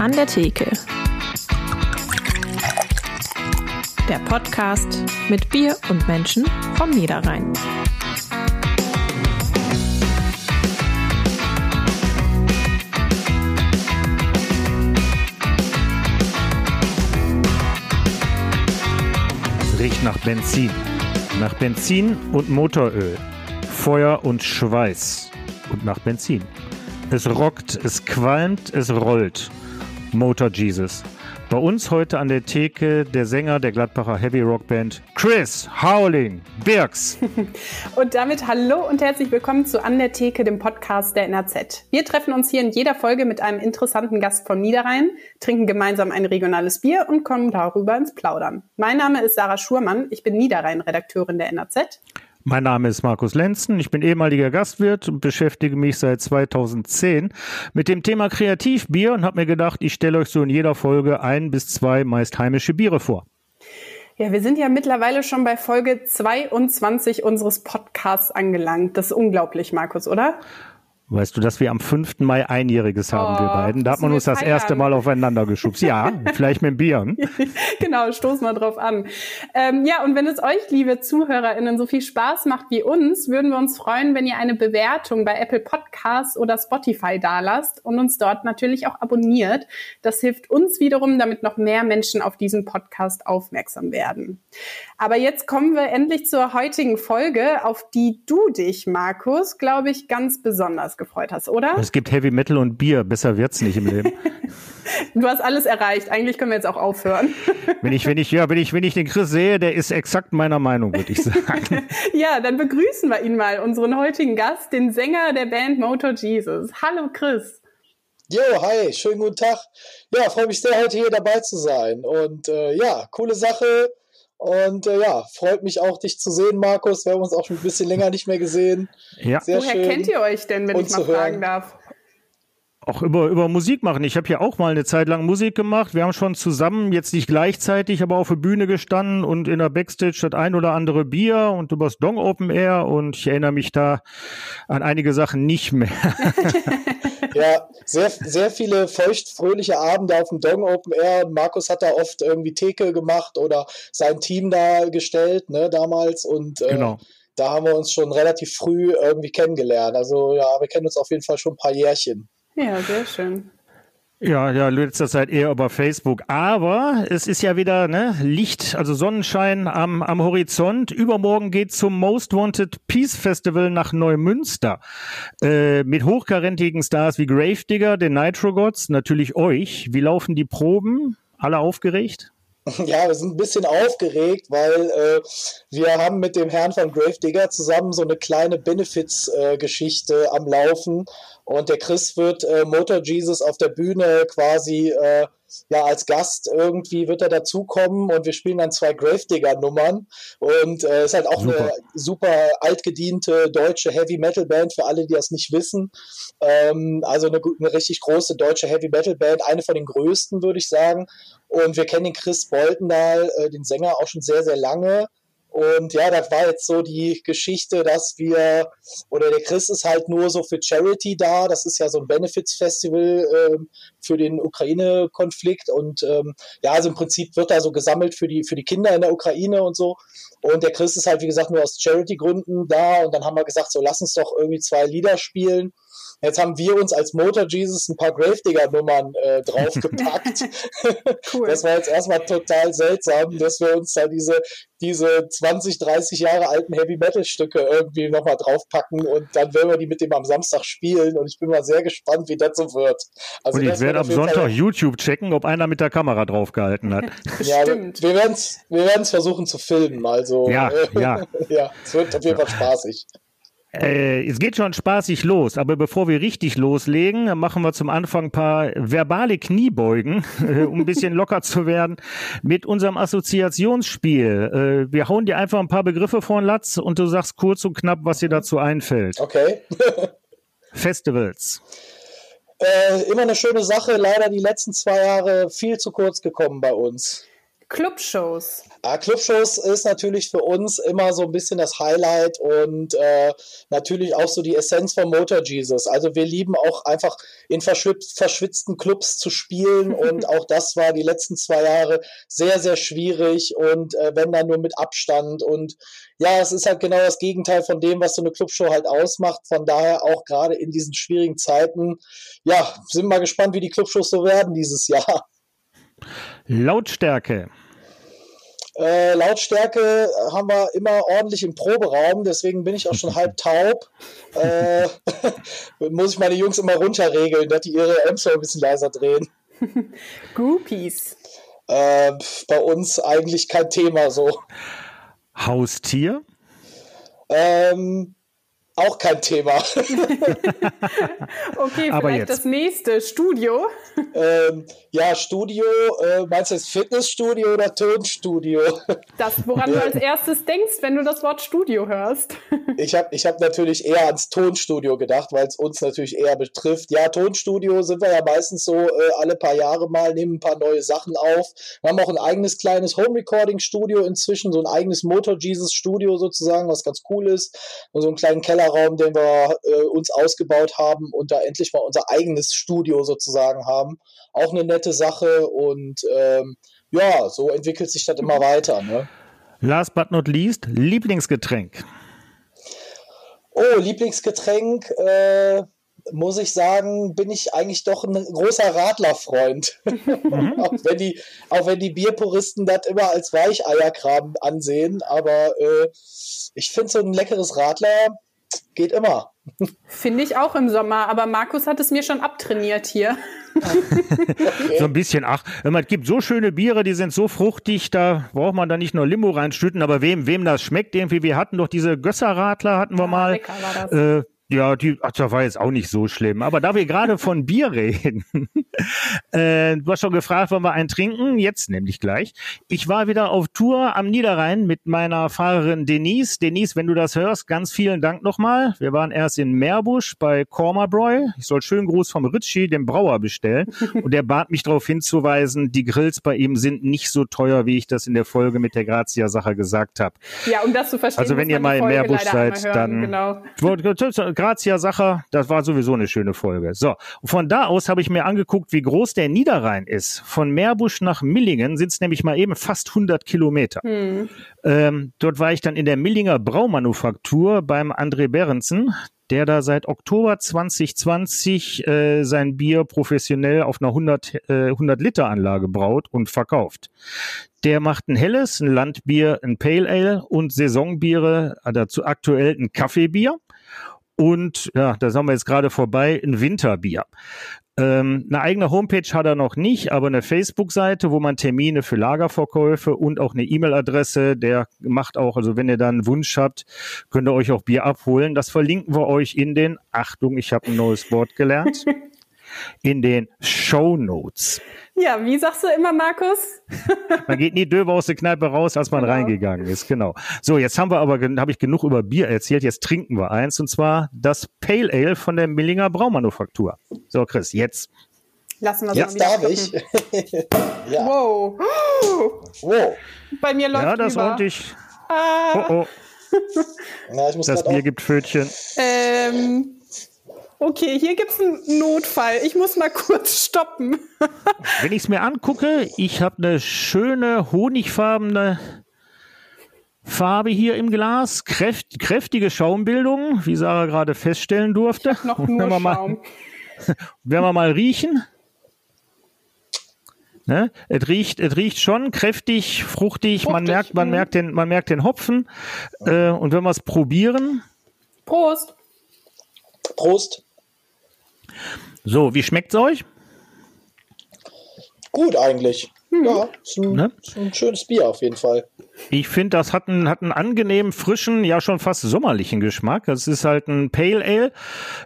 An der Theke. Der Podcast mit Bier und Menschen vom Niederrhein. Riecht nach Benzin. Nach Benzin und Motoröl. Feuer und Schweiß. Und nach Benzin. Es rockt, es qualmt, es rollt. Motor Jesus. Bei uns heute an der Theke der Sänger der Gladbacher Heavy Rock Band Chris Howling Birks. Und damit hallo und herzlich willkommen zu An der Theke, dem Podcast der NRZ. Wir treffen uns hier in jeder Folge mit einem interessanten Gast vom Niederrhein, trinken gemeinsam ein regionales Bier und kommen darüber ins Plaudern. Mein Name ist Sarah Schurmann, ich bin Niederrhein-Redakteurin der NRZ. Mein Name ist Markus Lenzen, ich bin ehemaliger Gastwirt und beschäftige mich seit 2010 mit dem Thema Kreativbier und habe mir gedacht, ich stelle euch so in jeder Folge ein bis zwei meist heimische Biere vor. Ja, wir sind ja mittlerweile schon bei Folge 22 unseres Podcasts angelangt. Das ist unglaublich, Markus, oder? Weißt du, dass wir am 5. Mai Einjähriges haben, Oh, wir beiden? Da hat man uns das erste. Mal aufeinander geschubst. Ja, vielleicht mit dem Bier. hm? genau, stoß mal drauf an. Ähm, ja, und wenn es euch, liebe ZuhörerInnen, so viel Spaß macht wie uns, würden wir uns freuen, wenn ihr eine Bewertung bei Apple Podcasts oder Spotify dalasst und uns dort natürlich auch abonniert. Das hilft uns wiederum, damit noch mehr Menschen auf diesen Podcast aufmerksam werden. Aber jetzt kommen wir endlich zur heutigen Folge, auf die du dich, Markus, glaube ich, ganz besonders gefreut hast, oder? Es gibt Heavy Metal und Bier. Besser wird's nicht im Leben. Du hast alles erreicht. Eigentlich können wir jetzt auch aufhören. Wenn ich, wenn ich, ja, wenn ich, wenn ich den Chris sehe, der ist exakt meiner Meinung, würde ich sagen. Ja, dann begrüßen wir ihn mal, unseren heutigen Gast, den Sänger der Band Motor Jesus. Hallo Chris. Jo, hi, schönen guten Tag. Ja, freue mich sehr, heute hier dabei zu sein. Und äh, ja, coole Sache. Und äh, ja, freut mich auch, dich zu sehen, Markus. Wir haben uns auch schon ein bisschen länger nicht mehr gesehen. Ja, Sehr Woher schön. kennt ihr euch denn, wenn Und ich mal fragen darf? auch über, über Musik machen. Ich habe ja auch mal eine Zeit lang Musik gemacht. Wir haben schon zusammen, jetzt nicht gleichzeitig, aber auf der Bühne gestanden und in der Backstage das ein oder andere Bier und übers Dong Open Air und ich erinnere mich da an einige Sachen nicht mehr. Ja, sehr, sehr viele feuchtfröhliche Abende auf dem Dong Open Air. Markus hat da oft irgendwie Theke gemacht oder sein Team da gestellt, ne, damals. Und äh, Genau. da haben wir uns schon relativ früh irgendwie kennengelernt. Also ja, wir kennen uns auf jeden Fall schon ein paar Jährchen. Ja, sehr schön. Ja, ja, letzter Zeit eher über Facebook. Aber es ist ja wieder ne, Licht, also Sonnenschein am, am Horizont. Übermorgen geht zum Most Wanted Peace Festival nach Neumünster. Äh, mit hochkarätigen Stars wie Gravedigger, den Nitro Gods, natürlich euch. Wie laufen die Proben? Alle aufgeregt? Ja, wir sind ein bisschen aufgeregt, weil äh, wir haben mit dem Herrn von Gravedigger zusammen so eine kleine Benefits-Geschichte am Laufen. Und der Chris wird äh, Motor Jesus auf der Bühne quasi äh, ja als Gast irgendwie wird er dazukommen und wir spielen dann zwei Gravedigger-Nummern. Und äh, ist halt auch Super. eine super altgediente deutsche Heavy-Metal-Band für alle, die das nicht wissen. Ähm, also eine, eine richtig große deutsche Heavy-Metal-Band, eine von den größten, würde ich sagen. Und wir kennen den Chris Boltendahl, äh, den Sänger, auch schon sehr, sehr lange. Und ja, das war jetzt so die Geschichte, dass wir, oder der Chris ist halt nur so für Charity da. Das ist ja so ein Benefits-Festival ähm, für den Ukraine-Konflikt. Und ähm, ja, also im Prinzip wird da so gesammelt für die, für die Kinder in der Ukraine und so. Und der Chris ist halt, wie gesagt, nur aus Charity-Gründen da. Und dann haben wir gesagt, so lass uns doch irgendwie zwei Lieder spielen. Jetzt haben wir uns als Motor Jesus ein paar Gravedigger-Nummern äh, draufgepackt. Cool. Das war jetzt erstmal total seltsam, dass wir uns da diese, diese 20, 30 Jahre alten Heavy-Metal-Stücke irgendwie nochmal draufpacken und dann werden wir die mit dem am Samstag spielen und ich bin mal sehr gespannt, wie das so wird. Also Und ich werde am Sonntag Fall- YouTube checken, ob einer mit der Kamera draufgehalten hat. Ja, wir, Stimmt. wir werden es wir werden's versuchen zu filmen, also Ja, äh, ja. ja, es wird auf jeden Fall spaßig. Äh, es geht schon spaßig los, aber bevor wir richtig loslegen, machen wir zum Anfang ein paar verbale Kniebeugen, äh, um ein bisschen locker zu werden, mit unserem Assoziationsspiel. Äh, wir hauen dir einfach ein paar Begriffe vor den Latz und du sagst kurz und knapp, was dir dazu einfällt. Okay. Festivals. äh, immer eine schöne Sache, leider die letzten zwei Jahre viel zu kurz gekommen bei uns. Clubshows. Ja, Clubshows ist natürlich für uns immer so ein bisschen das Highlight und äh, natürlich auch so die Essenz von Motor Jesus. Also wir lieben auch einfach in verschwitzten Clubs zu spielen und auch das war die letzten zwei Jahre sehr, sehr schwierig und äh, wenn dann nur mit Abstand und ja, es ist halt genau das Gegenteil von dem, was so eine Clubshow halt ausmacht. Von daher auch gerade in diesen schwierigen Zeiten, ja, sind mal gespannt, wie die Clubshows so werden dieses Jahr. Lautstärke. Äh, Lautstärke haben wir immer ordentlich im Proberaum, deswegen bin ich auch schon halb taub. Äh, muss ich meine Jungs immer runterregeln, dass die ihre Amps ein bisschen leiser drehen. Groupies. Äh, bei uns eigentlich kein Thema so. Haustier? Ähm, auch kein Thema. okay, Aber vielleicht jetzt. das nächste Studio. Ähm, ja, Studio, äh, meinst du das Fitnessstudio oder Tonstudio? Das, woran du als erstes denkst, wenn du das Wort Studio hörst. ich habe ich hab natürlich eher ans Tonstudio gedacht, weil es uns natürlich eher betrifft. Ja, Tonstudio sind wir ja meistens so äh, alle paar Jahre mal, nehmen ein paar neue Sachen auf. Wir haben auch ein eigenes kleines Home-Recording-Studio inzwischen, so ein eigenes Motor Jesus-Studio sozusagen, was ganz cool ist. Und so einen kleinen Kellerraum, den wir äh, uns ausgebaut haben und da endlich mal unser eigenes Studio sozusagen haben. Auch eine nette Sache und ähm, ja, so entwickelt sich das immer weiter. Ne? Last but not least, Lieblingsgetränk. Oh, Lieblingsgetränk, äh, muss ich sagen, bin ich eigentlich doch ein großer Radlerfreund. Mhm. auch, wenn die, auch wenn die Bierpuristen das immer als Weicheierkram ansehen, aber äh, ich finde so ein leckeres Radler geht immer. Finde ich auch im Sommer, aber Markus hat es mir schon abtrainiert hier. so ein bisschen, ach, es gibt so schöne Biere, die sind so fruchtig, da braucht man da nicht nur Limo reinstütten, aber wem, wem das schmeckt irgendwie, wir hatten doch diese Gösserradler, hatten wir ja, mal. Lecker war das. Äh, ja, die, ach, das war jetzt auch nicht so schlimm. Aber da wir gerade von Bier reden, äh, du hast schon gefragt, wollen wir einen trinken? Jetzt nämlich gleich. Ich war wieder auf Tour am Niederrhein mit meiner Fahrerin Denise. Denise, wenn du das hörst, ganz vielen Dank nochmal. Wir waren erst in Meerbusch bei Kormabräu. Ich soll schönen Gruß vom Ritchie, dem Brauer, bestellen. Und der bat mich darauf hinzuweisen, die Grills bei ihm sind nicht so teuer, wie ich das in der Folge mit der Grazia-Sache gesagt habe. Ja, um das zu verstehen. Also wenn ihr mal in Meerbusch seid, dann genau. Grazia-Sache, das war sowieso eine schöne Folge. So, von da aus habe ich mir angeguckt, wie groß der Niederrhein ist. Von Meerbusch nach Millingen sind es nämlich mal eben fast 100 Kilometer. Hm. Ähm, dort war ich dann in der Millinger Braumanufaktur beim André Berensen der da seit Oktober 2020 äh, sein Bier professionell auf einer 100, äh, 100 Liter Anlage braut und verkauft. Der macht ein helles, ein Landbier, ein Pale Ale und Saisonbiere, äh, dazu aktuell ein Kaffeebier und ja, da sind wir jetzt gerade vorbei, ein Winterbier. Ähm, eine eigene Homepage hat er noch nicht, aber eine Facebook-Seite, wo man Termine für Lagerverkäufe und auch eine E-Mail-Adresse, der macht auch, also wenn ihr dann einen Wunsch habt, könnt ihr euch auch Bier abholen. Das verlinken wir euch in den, Achtung, ich habe ein neues Wort gelernt, in den Show Notes. Ja, wie sagst du immer, Markus? man geht nie döber aus der Kneipe raus, als man genau. reingegangen ist. Genau. So, jetzt haben wir aber, habe ich genug über Bier erzählt. Jetzt trinken wir eins und zwar das Pale Ale von der Millinger Braumanufaktur. So, Chris, jetzt. Lassen wir es Jetzt darf ich. ja. Wow. wow. Bei mir läuft Ja, das über. und ich. Ah. Oh, oh. Ja, das Bier gibt Pfötchen. Ähm, Okay, hier gibt es einen Notfall. Ich muss mal kurz stoppen. Wenn ich es mir angucke, ich habe eine schöne honigfarbene Farbe hier im Glas, kräft, kräftige Schaumbildung, wie Sarah gerade feststellen durfte. noch nur wenn wir Schaum. Mal, wenn wir mal riechen. Ne? Es riecht, es riecht schon kräftig, fruchtig. fruchtig man merkt, man mhm. merkt den, man merkt den Hopfen. Äh, und wenn wir es probieren. Prost. Prost. So, wie schmeckt es euch? Gut eigentlich. Mhm. Ja, ist ein, ne? ist ein schönes Bier auf jeden Fall. Ich finde, das hat einen, hat einen angenehmen, frischen, ja schon fast sommerlichen Geschmack. Es ist halt ein Pale Ale,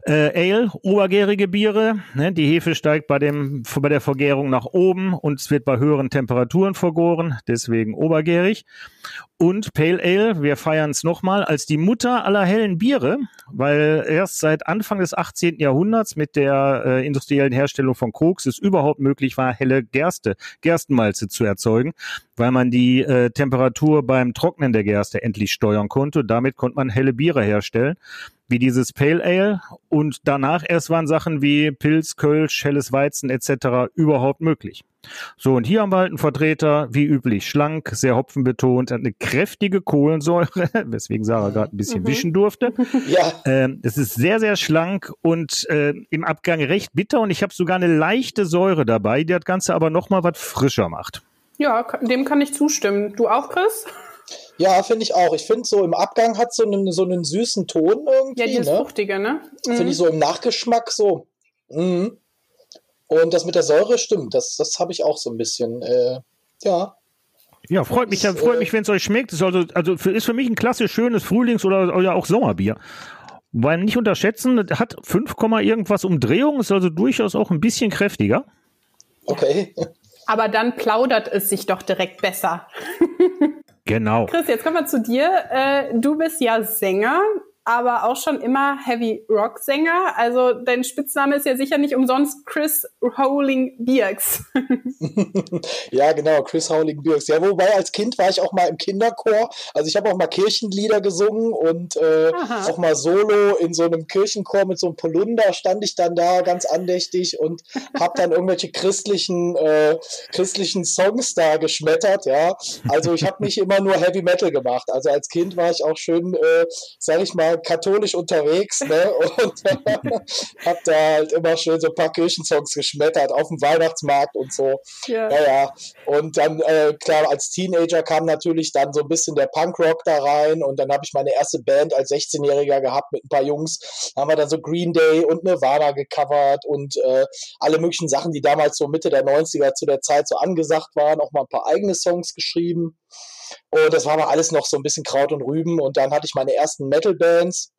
äh, Ale, obergärige Biere. Ne? Die Hefe steigt bei, dem, bei der Vergärung nach oben und es wird bei höheren Temperaturen vergoren, deswegen obergärig. Und Pale Ale, wir feiern es nochmal, als die Mutter aller hellen Biere, weil erst seit Anfang des 18. Jahrhunderts mit der äh, industriellen Herstellung von Koks es überhaupt möglich war, helle Gerste, Gerstenmalze zu erzeugen. Weil man die äh, Temperatur beim Trocknen der Gerste endlich steuern konnte. Damit konnte man helle Biere herstellen, wie dieses Pale Ale. Und danach erst waren Sachen wie Pilz, Kölsch, helles Weizen etc. überhaupt möglich. So, und hier haben wir halt einen Vertreter, wie üblich, schlank, sehr hopfenbetont, hat eine kräftige Kohlensäure, weswegen Sarah gerade ein bisschen mhm. wischen durfte. Ja. Ähm, es ist sehr, sehr schlank und äh, im Abgang recht bitter und ich habe sogar eine leichte Säure dabei, die das Ganze aber nochmal was frischer macht. Ja, dem kann ich zustimmen. Du auch, Chris? Ja, finde ich auch. Ich finde so im Abgang hat so einen, so einen süßen Ton irgendwie. Ja, dieses ne? Fruchtige, ne? Mhm. Finde ich so im Nachgeschmack so. Mhm. Und das mit der Säure stimmt, das, das habe ich auch so ein bisschen. Äh, ja. Ja, freut mich, das, freut äh, mich, wenn es euch schmeckt. Ist also, also für, ist für mich ein klassisch schönes Frühlings- oder, oder auch Sommerbier. Weil nicht unterschätzen, hat 5, irgendwas Umdrehungen, ist also durchaus auch ein bisschen kräftiger. Okay. Aber dann plaudert es sich doch direkt besser. genau. Chris, jetzt kommen wir zu dir. Äh, du bist ja Sänger aber auch schon immer Heavy Rock Sänger. Also dein Spitzname ist ja sicher nicht umsonst Chris Howling Birks. ja, genau, Chris Howling Birks. Ja, wobei als Kind war ich auch mal im Kinderchor. Also ich habe auch mal Kirchenlieder gesungen und äh, auch mal solo in so einem Kirchenchor mit so einem Polunder stand ich dann da ganz andächtig und habe dann irgendwelche christlichen äh, christlichen Songs da geschmettert. Ja, also ich habe nicht immer nur Heavy Metal gemacht. Also als Kind war ich auch schön, äh, sag ich mal katholisch unterwegs ne? und hab da halt immer schön so ein paar Kirchensongs geschmettert auf dem Weihnachtsmarkt und so. Ja, ja. Und dann, äh, klar, als Teenager kam natürlich dann so ein bisschen der Punkrock da rein und dann habe ich meine erste Band als 16-Jähriger gehabt mit ein paar Jungs. Da haben wir dann so Green Day und Nirvana gecovert und äh, alle möglichen Sachen, die damals so Mitte der 90er zu der Zeit so angesagt waren, auch mal ein paar eigene Songs geschrieben. Und das war aber alles noch so ein bisschen Kraut und Rüben. Und dann hatte ich meine ersten Metal-Bands,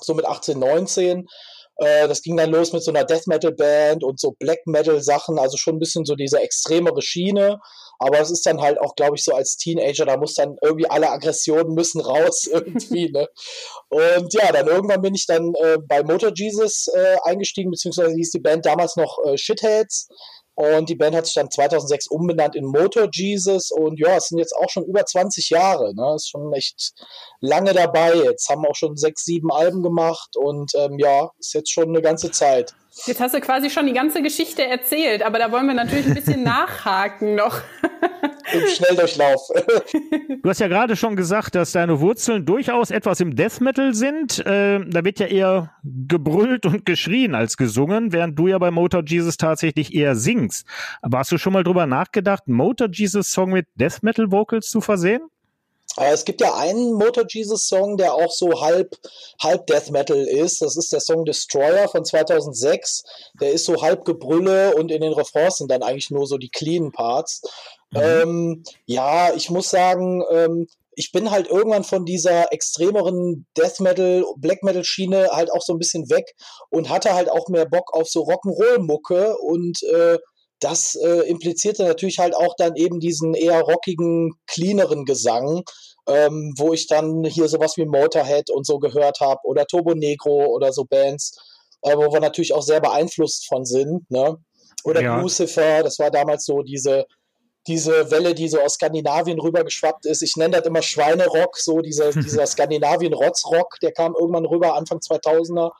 so mit 18, 19. Äh, das ging dann los mit so einer Death Metal Band und so Black Metal Sachen, also schon ein bisschen so diese extremere Schiene. Aber es ist dann halt auch, glaube ich, so als Teenager, da muss dann irgendwie alle Aggressionen müssen raus irgendwie. ne? Und ja, dann irgendwann bin ich dann äh, bei Motor Jesus äh, eingestiegen, beziehungsweise hieß die Band damals noch äh, Shitheads. Und die Band hat sich dann 2006 umbenannt in Motor Jesus. Und ja, es sind jetzt auch schon über 20 Jahre. Ne? Ist schon echt lange dabei. Jetzt haben auch schon sechs, sieben Alben gemacht. Und ähm, ja, ist jetzt schon eine ganze Zeit. Jetzt hast du quasi schon die ganze Geschichte erzählt, aber da wollen wir natürlich ein bisschen nachhaken noch. Im Schnelldurchlauf. Du hast ja gerade schon gesagt, dass deine Wurzeln durchaus etwas im Death Metal sind. Äh, da wird ja eher gebrüllt und geschrien als gesungen, während du ja bei Motor Jesus tatsächlich eher singst. Aber hast du schon mal drüber nachgedacht, Motor Jesus Song mit Death Metal Vocals zu versehen? Äh, es gibt ja einen Motor Jesus Song, der auch so halb, halb Death Metal ist. Das ist der Song Destroyer von 2006. Der ist so halb Gebrülle und in den Refrains sind dann eigentlich nur so die cleanen Parts. Mhm. Ähm, ja, ich muss sagen, ähm, ich bin halt irgendwann von dieser extremeren Death Metal, Black Metal Schiene halt auch so ein bisschen weg und hatte halt auch mehr Bock auf so Rock'n'Roll Mucke und äh, das äh, implizierte natürlich halt auch dann eben diesen eher rockigen, cleaneren Gesang, ähm, wo ich dann hier sowas wie Motorhead und so gehört habe oder Turbo Negro oder so Bands, äh, wo wir natürlich auch sehr beeinflusst von sind, ne? Oder ja. Lucifer, das war damals so diese diese Welle, die so aus Skandinavien rübergeschwappt ist. Ich nenne das immer Schweinerock, so dieser, dieser Skandinavien-Rotzrock, der kam irgendwann rüber, Anfang 2000er.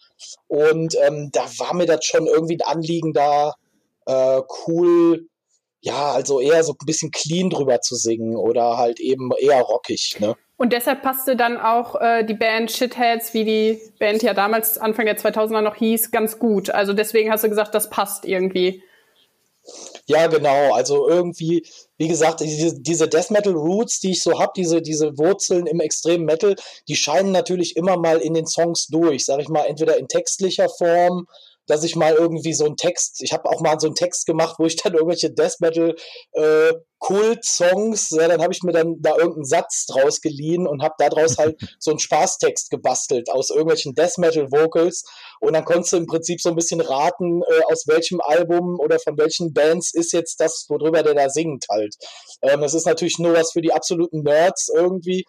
Und ähm, da war mir das schon irgendwie ein Anliegen, da äh, cool, ja, also eher so ein bisschen clean drüber zu singen oder halt eben eher rockig, ne? Und deshalb passte dann auch äh, die Band Shitheads, wie die Band ja damals Anfang der 2000er noch hieß, ganz gut. Also deswegen hast du gesagt, das passt irgendwie. Ja, genau. Also irgendwie, wie gesagt, diese, diese Death Metal Roots, die ich so habe, diese, diese Wurzeln im extremen Metal, die scheinen natürlich immer mal in den Songs durch, sag ich mal, entweder in textlicher Form dass ich mal irgendwie so einen Text, ich habe auch mal so einen Text gemacht, wo ich dann irgendwelche Death Metal äh, Kult-Songs, ja, dann habe ich mir dann da irgendeinen Satz draus geliehen und habe daraus halt so einen Spaßtext gebastelt aus irgendwelchen Death Metal Vocals und dann konntest du im Prinzip so ein bisschen raten, äh, aus welchem Album oder von welchen Bands ist jetzt das, worüber der da singt halt. Ähm, das ist natürlich nur was für die absoluten Nerds irgendwie,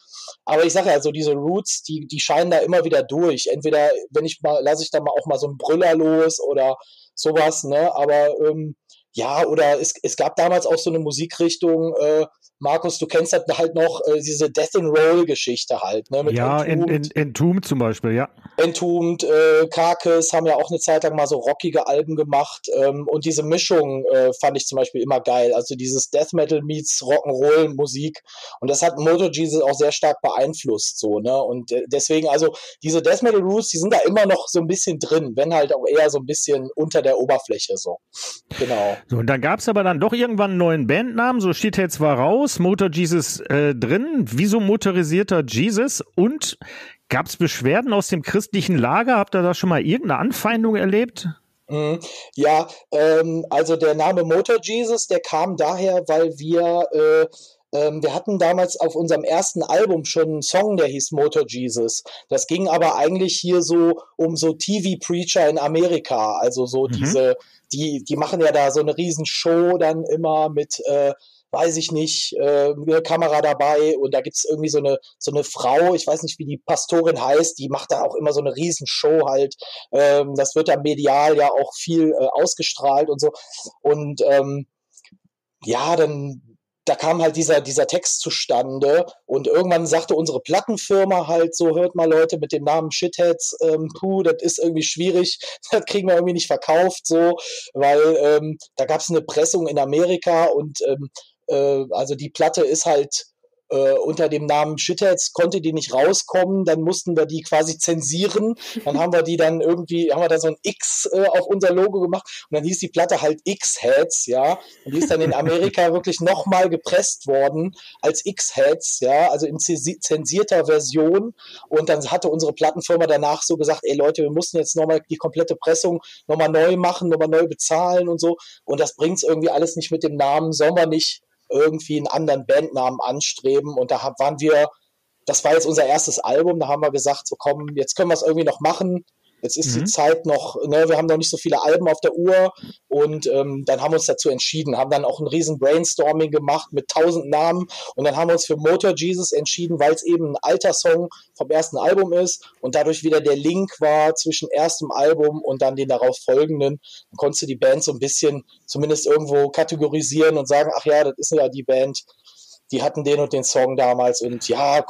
aber ich sage ja, also diese Roots, die, die scheinen da immer wieder durch. Entweder, wenn ich mal, lasse ich da mal auch mal so einen Brüller los oder sowas, ne, aber ähm, ja, oder es, es gab damals auch so eine Musikrichtung, äh, Markus, du kennst halt, halt noch äh, diese Death and Roll Geschichte halt, ne? Ja, Entombed, Entombed zum Beispiel, ja. Entombed, äh, Carcass haben ja auch eine Zeit lang mal so rockige Alben gemacht ähm, und diese Mischung äh, fand ich zum Beispiel immer geil. Also dieses Death Metal meets Rock'n'Roll Musik und das hat Moto Jesus auch sehr stark beeinflusst, so ne? Und äh, deswegen also diese Death Metal Roots, die sind da immer noch so ein bisschen drin, wenn halt auch eher so ein bisschen unter der Oberfläche so. Genau. So und dann gab's aber dann doch irgendwann einen neuen Bandnamen. So Shitheads war raus raus, Motor Jesus äh, drin. Wieso motorisierter Jesus? Und gab es Beschwerden aus dem christlichen Lager? Habt ihr da schon mal irgendeine Anfeindung erlebt? Mhm. Ja, ähm, also der Name Motor Jesus, der kam daher, weil wir äh, ähm, wir hatten damals auf unserem ersten Album schon einen Song, der hieß Motor Jesus. Das ging aber eigentlich hier so um so TV-Preacher in Amerika. Also so mhm. diese, die, die machen ja da so eine Riesenshow dann immer mit äh, weiß ich nicht, äh, eine Kamera dabei und da gibt's irgendwie so eine, so eine Frau, ich weiß nicht, wie die Pastorin heißt, die macht da auch immer so eine Riesenshow halt. Ähm, das wird da medial ja auch viel äh, ausgestrahlt und so. Und ähm, ja, dann da kam halt dieser, dieser Text zustande und irgendwann sagte unsere Plattenfirma halt so, hört mal Leute mit dem Namen Shitheads, ähm, puh, das ist irgendwie schwierig, das kriegen wir irgendwie nicht verkauft so, weil ähm, da gab es eine Pressung in Amerika und ähm, äh, also die Platte ist halt äh, unter dem Namen Shitheads konnte die nicht rauskommen, dann mussten wir die quasi zensieren. Dann haben wir die dann irgendwie, haben wir da so ein X äh, auf unser Logo gemacht und dann hieß die Platte halt X-Heads, ja. Und die ist dann in Amerika wirklich nochmal gepresst worden als X-Heads, ja, also in zensierter Version. Und dann hatte unsere Plattenfirma danach so gesagt, ey Leute, wir mussten jetzt nochmal die komplette Pressung nochmal neu machen, nochmal neu bezahlen und so. Und das bringt's irgendwie alles nicht mit dem Namen, sollen wir nicht irgendwie einen anderen Bandnamen anstreben. Und da waren wir, das war jetzt unser erstes Album, da haben wir gesagt, so komm, jetzt können wir es irgendwie noch machen. Jetzt ist mhm. die Zeit noch, ne, wir haben noch nicht so viele Alben auf der Uhr und ähm, dann haben wir uns dazu entschieden, haben dann auch ein riesen Brainstorming gemacht mit tausend Namen und dann haben wir uns für Motor Jesus entschieden, weil es eben ein alter Song vom ersten Album ist und dadurch wieder der Link war zwischen erstem Album und dann den darauf folgenden. Dann konntest du die Band so ein bisschen zumindest irgendwo kategorisieren und sagen, ach ja, das ist ja die Band, die hatten den und den Song damals und ja,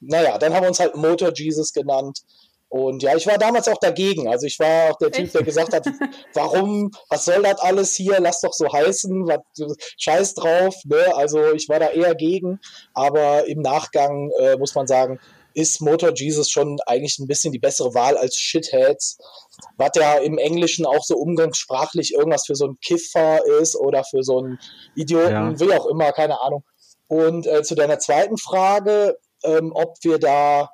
naja, dann haben wir uns halt Motor Jesus genannt und ja, ich war damals auch dagegen. Also ich war auch der Typ, der gesagt hat, warum, was soll das alles hier? Lass doch so heißen, was, scheiß drauf. Ne? Also ich war da eher gegen. Aber im Nachgang äh, muss man sagen, ist Motor Jesus schon eigentlich ein bisschen die bessere Wahl als Shitheads, was ja im Englischen auch so umgangssprachlich irgendwas für so einen Kiffer ist oder für so einen Idioten, ja. wie auch immer, keine Ahnung. Und äh, zu deiner zweiten Frage, ähm, ob wir da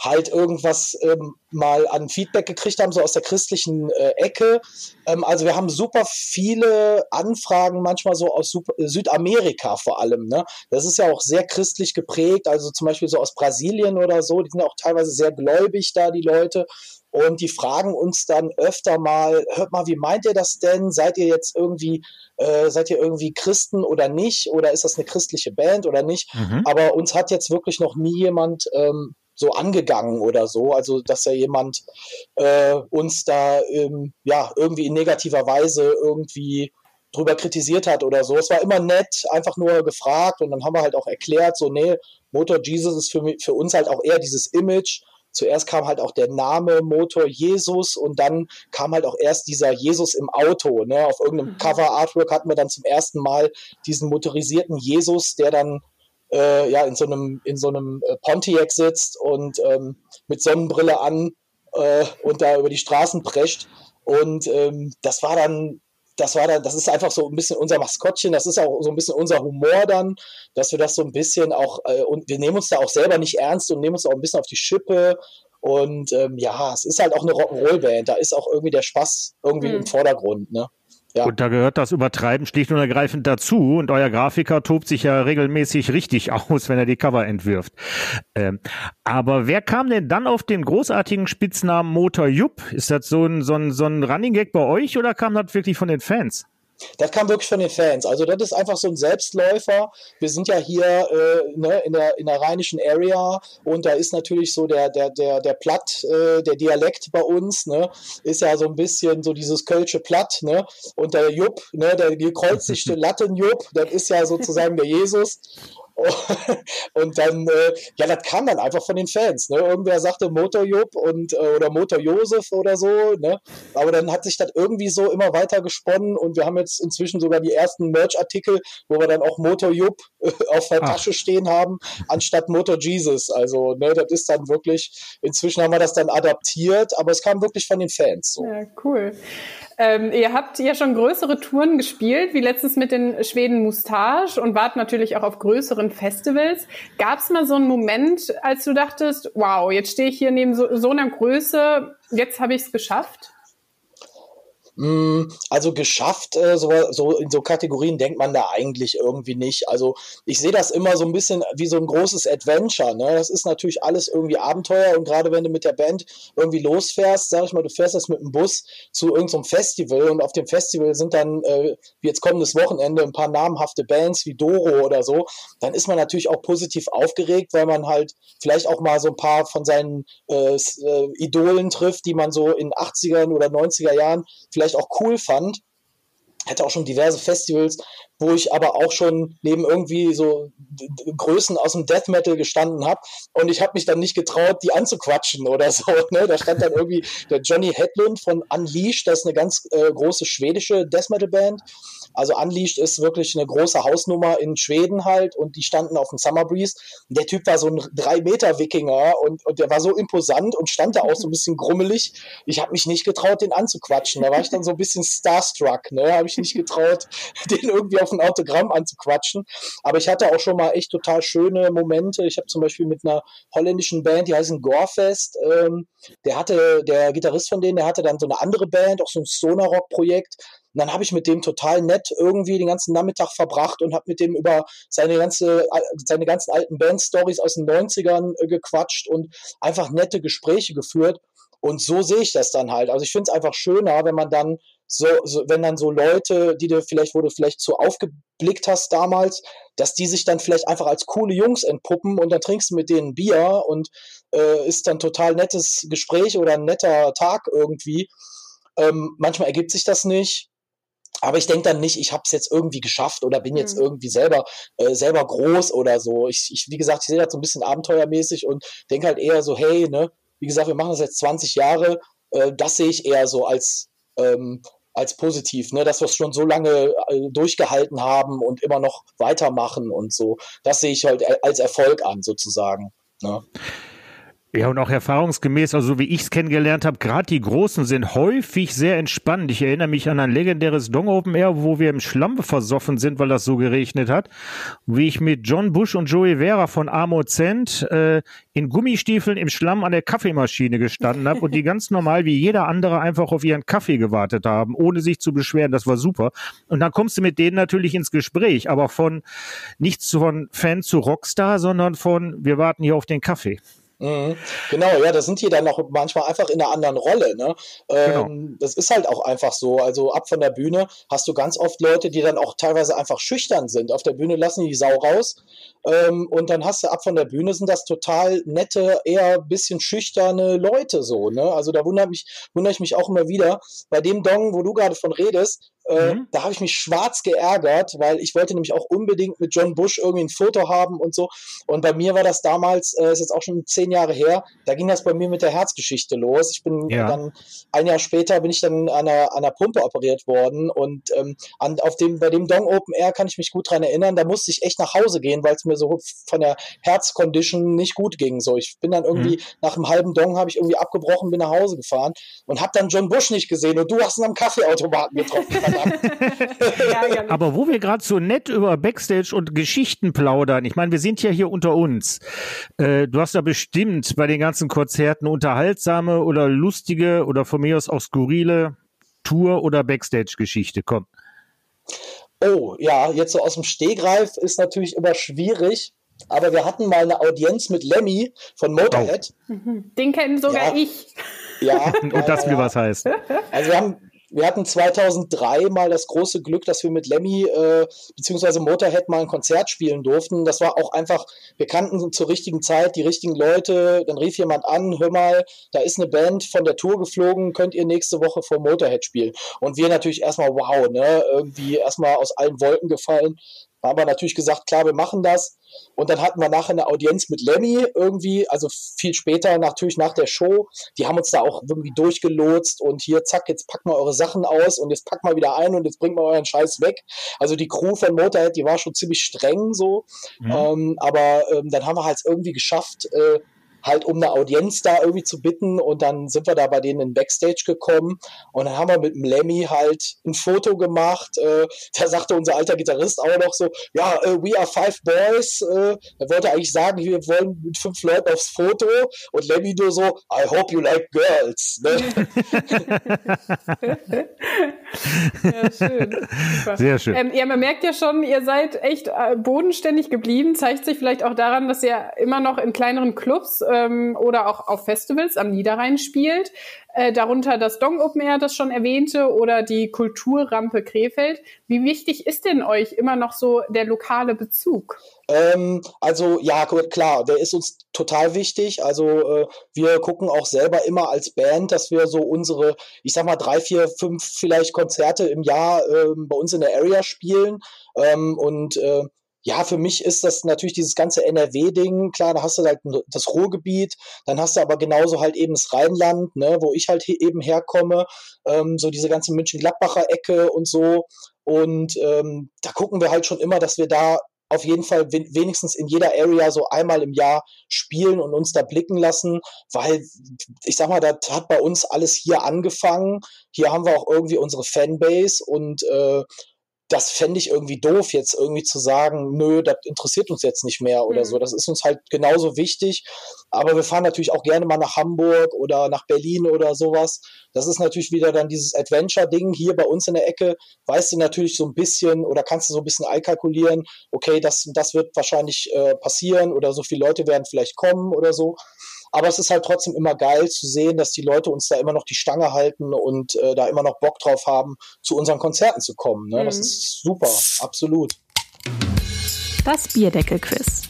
halt irgendwas ähm, mal an Feedback gekriegt haben, so aus der christlichen äh, Ecke. Ähm, also wir haben super viele Anfragen, manchmal so aus super, Südamerika vor allem. Ne? Das ist ja auch sehr christlich geprägt, also zum Beispiel so aus Brasilien oder so, die sind auch teilweise sehr gläubig da, die Leute. Und die fragen uns dann öfter mal, hört mal, wie meint ihr das denn? Seid ihr jetzt irgendwie, äh, seid ihr irgendwie Christen oder nicht? Oder ist das eine christliche Band oder nicht? Mhm. Aber uns hat jetzt wirklich noch nie jemand ähm, so angegangen oder so. Also, dass ja jemand äh, uns da ähm, ja irgendwie in negativer Weise irgendwie drüber kritisiert hat oder so. Es war immer nett, einfach nur gefragt und dann haben wir halt auch erklärt, so, nee, Motor Jesus ist für, für uns halt auch eher dieses Image. Zuerst kam halt auch der Name Motor Jesus und dann kam halt auch erst dieser Jesus im Auto. Ne? Auf irgendeinem mhm. Cover-Artwork hatten wir dann zum ersten Mal diesen motorisierten Jesus, der dann äh, ja in so einem in so einem äh, Pontiac sitzt und ähm, mit Sonnenbrille an äh, und da über die Straßen prescht und ähm, das war dann das war dann, das ist einfach so ein bisschen unser Maskottchen, das ist auch so ein bisschen unser Humor dann, dass wir das so ein bisschen auch, äh, und wir nehmen uns da auch selber nicht ernst und nehmen uns auch ein bisschen auf die Schippe. Und ähm, ja, es ist halt auch eine Rock'n'Roll-Band, da ist auch irgendwie der Spaß irgendwie hm. im Vordergrund, ne? Ja. Und da gehört das Übertreiben schlicht und ergreifend dazu. Und euer Grafiker tobt sich ja regelmäßig richtig aus, wenn er die Cover entwirft. Ähm, aber wer kam denn dann auf den großartigen Spitznamen Motor Jupp? Ist das so ein, so ein, so ein Running Gag bei euch oder kam das wirklich von den Fans? Das kam wirklich von den Fans. Also das ist einfach so ein Selbstläufer. Wir sind ja hier äh, ne, in, der, in der rheinischen Area und da ist natürlich so der, der, der, der Platt, äh, der Dialekt bei uns, ne, ist ja so ein bisschen so dieses Kölsche Platt, ne? Und der Jupp, ne, der gekreuzigte Lattenjupp, das ist ja sozusagen der Jesus. Und dann, äh, ja, das kam dann einfach von den Fans. Ne? Irgendwer sagte Motorjupp und äh, oder Motor Josef oder so. Ne? Aber dann hat sich das irgendwie so immer weiter gesponnen und wir haben jetzt inzwischen sogar die ersten Merch-Artikel, wo wir dann auch Motor Jupp äh, auf der Ach. Tasche stehen haben, anstatt Motor Jesus. Also, ne, das ist dann wirklich, inzwischen haben wir das dann adaptiert, aber es kam wirklich von den Fans. So. Ja, cool. Ähm, ihr habt ja schon größere Touren gespielt, wie letztes mit den Schweden Moustache und wart natürlich auch auf größeren Festivals. Gab es mal so einen Moment, als du dachtest, wow, jetzt stehe ich hier neben so, so einer Größe, jetzt habe ich es geschafft? Mm, also geschafft, äh, so, so in so Kategorien denkt man da eigentlich irgendwie nicht. Also ich sehe das immer so ein bisschen wie so ein großes Adventure. Ne? Das ist natürlich alles irgendwie Abenteuer und gerade wenn du mit der Band irgendwie losfährst, sag ich mal, du fährst jetzt mit dem Bus zu irgendeinem Festival und auf dem Festival sind dann, äh, wie jetzt kommendes Wochenende, ein paar namhafte Bands wie Doro oder so, dann ist man natürlich auch positiv aufgeregt, weil man halt vielleicht auch mal so ein paar von seinen äh, äh Idolen trifft, die man so in 80ern oder 90er Jahren vielleicht vielleicht auch cool fand. Hätte auch schon diverse Festivals, wo ich aber auch schon neben irgendwie so Größen aus dem Death Metal gestanden habe und ich habe mich dann nicht getraut, die anzuquatschen oder so. Ne? Da stand dann irgendwie der Johnny Hedlund von Unleashed, das ist eine ganz äh, große schwedische Death Metal Band also Unleashed ist wirklich eine große Hausnummer in Schweden halt und die standen auf dem Summer Breeze. Der Typ war so ein drei Meter Wikinger und, und der war so imposant und stand da auch so ein bisschen grummelig. Ich habe mich nicht getraut, den anzuquatschen. Da war ich dann so ein bisschen starstruck. Ne? Habe ich nicht getraut, den irgendwie auf ein Autogramm anzuquatschen. Aber ich hatte auch schon mal echt total schöne Momente. Ich habe zum Beispiel mit einer holländischen Band, die heißen Gorefest, ähm, der hatte, der Gitarrist von denen, der hatte dann so eine andere Band, auch so ein Stoner-Rock-Projekt. Und dann habe ich mit dem total nett irgendwie den ganzen Nachmittag verbracht und habe mit dem über seine ganze, seine ganzen alten Band-Stories aus den 90ern äh, gequatscht und einfach nette Gespräche geführt. Und so sehe ich das dann halt. Also ich finde es einfach schöner, wenn man dann so, so, wenn dann so Leute, die du vielleicht, wo du vielleicht so aufgeblickt hast damals, dass die sich dann vielleicht einfach als coole Jungs entpuppen und dann trinkst du mit denen Bier und äh, ist dann total nettes Gespräch oder ein netter Tag irgendwie. Ähm, manchmal ergibt sich das nicht. Aber ich denke dann nicht, ich habe es jetzt irgendwie geschafft oder bin jetzt mhm. irgendwie selber äh, selber groß oder so. Ich, ich wie gesagt, ich sehe das so ein bisschen abenteuermäßig und denke halt eher so, hey, ne, wie gesagt, wir machen das jetzt 20 Jahre. Äh, das sehe ich eher so als ähm, als positiv, ne, dass wir es schon so lange äh, durchgehalten haben und immer noch weitermachen und so. Das sehe ich halt als Erfolg an, sozusagen. Ne? Ja, und auch erfahrungsgemäß, also so wie ich es kennengelernt habe, gerade die Großen sind häufig sehr entspannt. Ich erinnere mich an ein legendäres Dong Open Air, wo wir im Schlamm versoffen sind, weil das so geregnet hat. Wie ich mit John Bush und Joey Vera von Amo Cent äh, in Gummistiefeln im Schlamm an der Kaffeemaschine gestanden habe und die ganz normal wie jeder andere einfach auf ihren Kaffee gewartet haben, ohne sich zu beschweren. Das war super. Und dann kommst du mit denen natürlich ins Gespräch, aber von nichts von Fan zu Rockstar, sondern von wir warten hier auf den Kaffee. Mhm. Genau, ja, da sind die dann noch manchmal einfach in einer anderen Rolle. Ne? Ähm, genau. Das ist halt auch einfach so. Also ab von der Bühne hast du ganz oft Leute, die dann auch teilweise einfach schüchtern sind. Auf der Bühne lassen die Sau raus. Ähm, und dann hast du ab von der Bühne sind das total nette, eher bisschen schüchterne Leute so. Ne? Also da wundert mich, wundere ich mich auch immer wieder. Bei dem Dong, wo du gerade von redest, äh, mhm. Da habe ich mich schwarz geärgert, weil ich wollte nämlich auch unbedingt mit John Bush irgendwie ein Foto haben und so. Und bei mir war das damals, äh, ist jetzt auch schon zehn Jahre her, da ging das bei mir mit der Herzgeschichte los. Ich bin ja. dann, ein Jahr später bin ich dann an einer, an einer Pumpe operiert worden und ähm, an, auf dem, bei dem Dong Open Air kann ich mich gut dran erinnern, da musste ich echt nach Hause gehen, weil es mir so von der Herzcondition nicht gut ging. So, ich bin dann irgendwie mhm. nach einem halben Dong habe ich irgendwie abgebrochen, bin nach Hause gefahren und habe dann John Bush nicht gesehen und du hast ihn am Kaffeeautomaten getroffen. Aber wo wir gerade so nett über Backstage und Geschichten plaudern, ich meine, wir sind ja hier unter uns. Äh, du hast da bestimmt bei den ganzen Konzerten unterhaltsame oder lustige oder von mir aus auch skurrile Tour- oder Backstage-Geschichte. Komm. Oh, ja, jetzt so aus dem Stegreif ist natürlich immer schwierig. Aber wir hatten mal eine Audienz mit Lemmy von Motorhead. Oh. Den kennen sogar ja. ich. Ja. Und das ja, will was heißt. Also wir haben wir hatten 2003 mal das große Glück, dass wir mit Lemmy äh, bzw. Motorhead mal ein Konzert spielen durften. Das war auch einfach, wir kannten zur richtigen Zeit die richtigen Leute. Dann rief jemand an, hör mal, da ist eine Band von der Tour geflogen, könnt ihr nächste Woche vor Motorhead spielen? Und wir natürlich erstmal, wow, ne, irgendwie erstmal aus allen Wolken gefallen. Da haben wir natürlich gesagt, klar, wir machen das. Und dann hatten wir nachher eine Audienz mit Lemmy irgendwie, also viel später natürlich nach der Show. Die haben uns da auch irgendwie durchgelotst und hier, zack, jetzt packt mal eure Sachen aus und jetzt packt mal wieder ein und jetzt bringt mal euren Scheiß weg. Also die Crew von Motorhead, die war schon ziemlich streng so. Mhm. Ähm, aber ähm, dann haben wir halt irgendwie geschafft, äh, halt um eine Audienz da irgendwie zu bitten und dann sind wir da bei denen in Backstage gekommen und dann haben wir mit dem Lemmy halt ein Foto gemacht. Äh, da sagte unser alter Gitarrist auch noch so, ja, uh, we are five boys. Äh, er wollte eigentlich sagen, wir wollen mit fünf Leuten aufs Foto und Lemmy nur so, I hope you like girls. Ne? ja, schön. Sehr schön. Ähm, ja, man merkt ja schon, ihr seid echt äh, bodenständig geblieben. Zeigt sich vielleicht auch daran, dass ihr immer noch in kleineren Clubs ähm, oder auch auf Festivals am Niederrhein spielt. Äh, darunter das Dong Open Air, das schon erwähnte, oder die Kulturrampe Krefeld. Wie wichtig ist denn euch immer noch so der lokale Bezug? Ähm, also ja, klar, der ist uns total wichtig. Also äh, wir gucken auch selber immer als Band, dass wir so unsere, ich sag mal, drei, vier, fünf vielleicht Konzerte im Jahr äh, bei uns in der Area spielen. Ähm, und äh, ja, für mich ist das natürlich dieses ganze NRW-Ding. Klar, da hast du halt das Ruhrgebiet, dann hast du aber genauso halt eben das Rheinland, ne, wo ich halt eben herkomme, ähm, so diese ganze München-Gladbacher Ecke und so. Und ähm, da gucken wir halt schon immer, dass wir da auf jeden Fall wenigstens in jeder Area so einmal im Jahr spielen und uns da blicken lassen, weil ich sag mal, das hat bei uns alles hier angefangen. Hier haben wir auch irgendwie unsere Fanbase und äh, das fände ich irgendwie doof, jetzt irgendwie zu sagen, nö, das interessiert uns jetzt nicht mehr oder mhm. so. Das ist uns halt genauso wichtig. Aber wir fahren natürlich auch gerne mal nach Hamburg oder nach Berlin oder sowas. Das ist natürlich wieder dann dieses Adventure-Ding hier bei uns in der Ecke. Weißt du natürlich so ein bisschen oder kannst du so ein bisschen einkalkulieren, okay, das, das wird wahrscheinlich äh, passieren oder so viele Leute werden vielleicht kommen oder so. Aber es ist halt trotzdem immer geil zu sehen, dass die Leute uns da immer noch die Stange halten und äh, da immer noch Bock drauf haben, zu unseren Konzerten zu kommen. Ne? Mhm. Das ist super, absolut. Das Bierdeckel-Quiz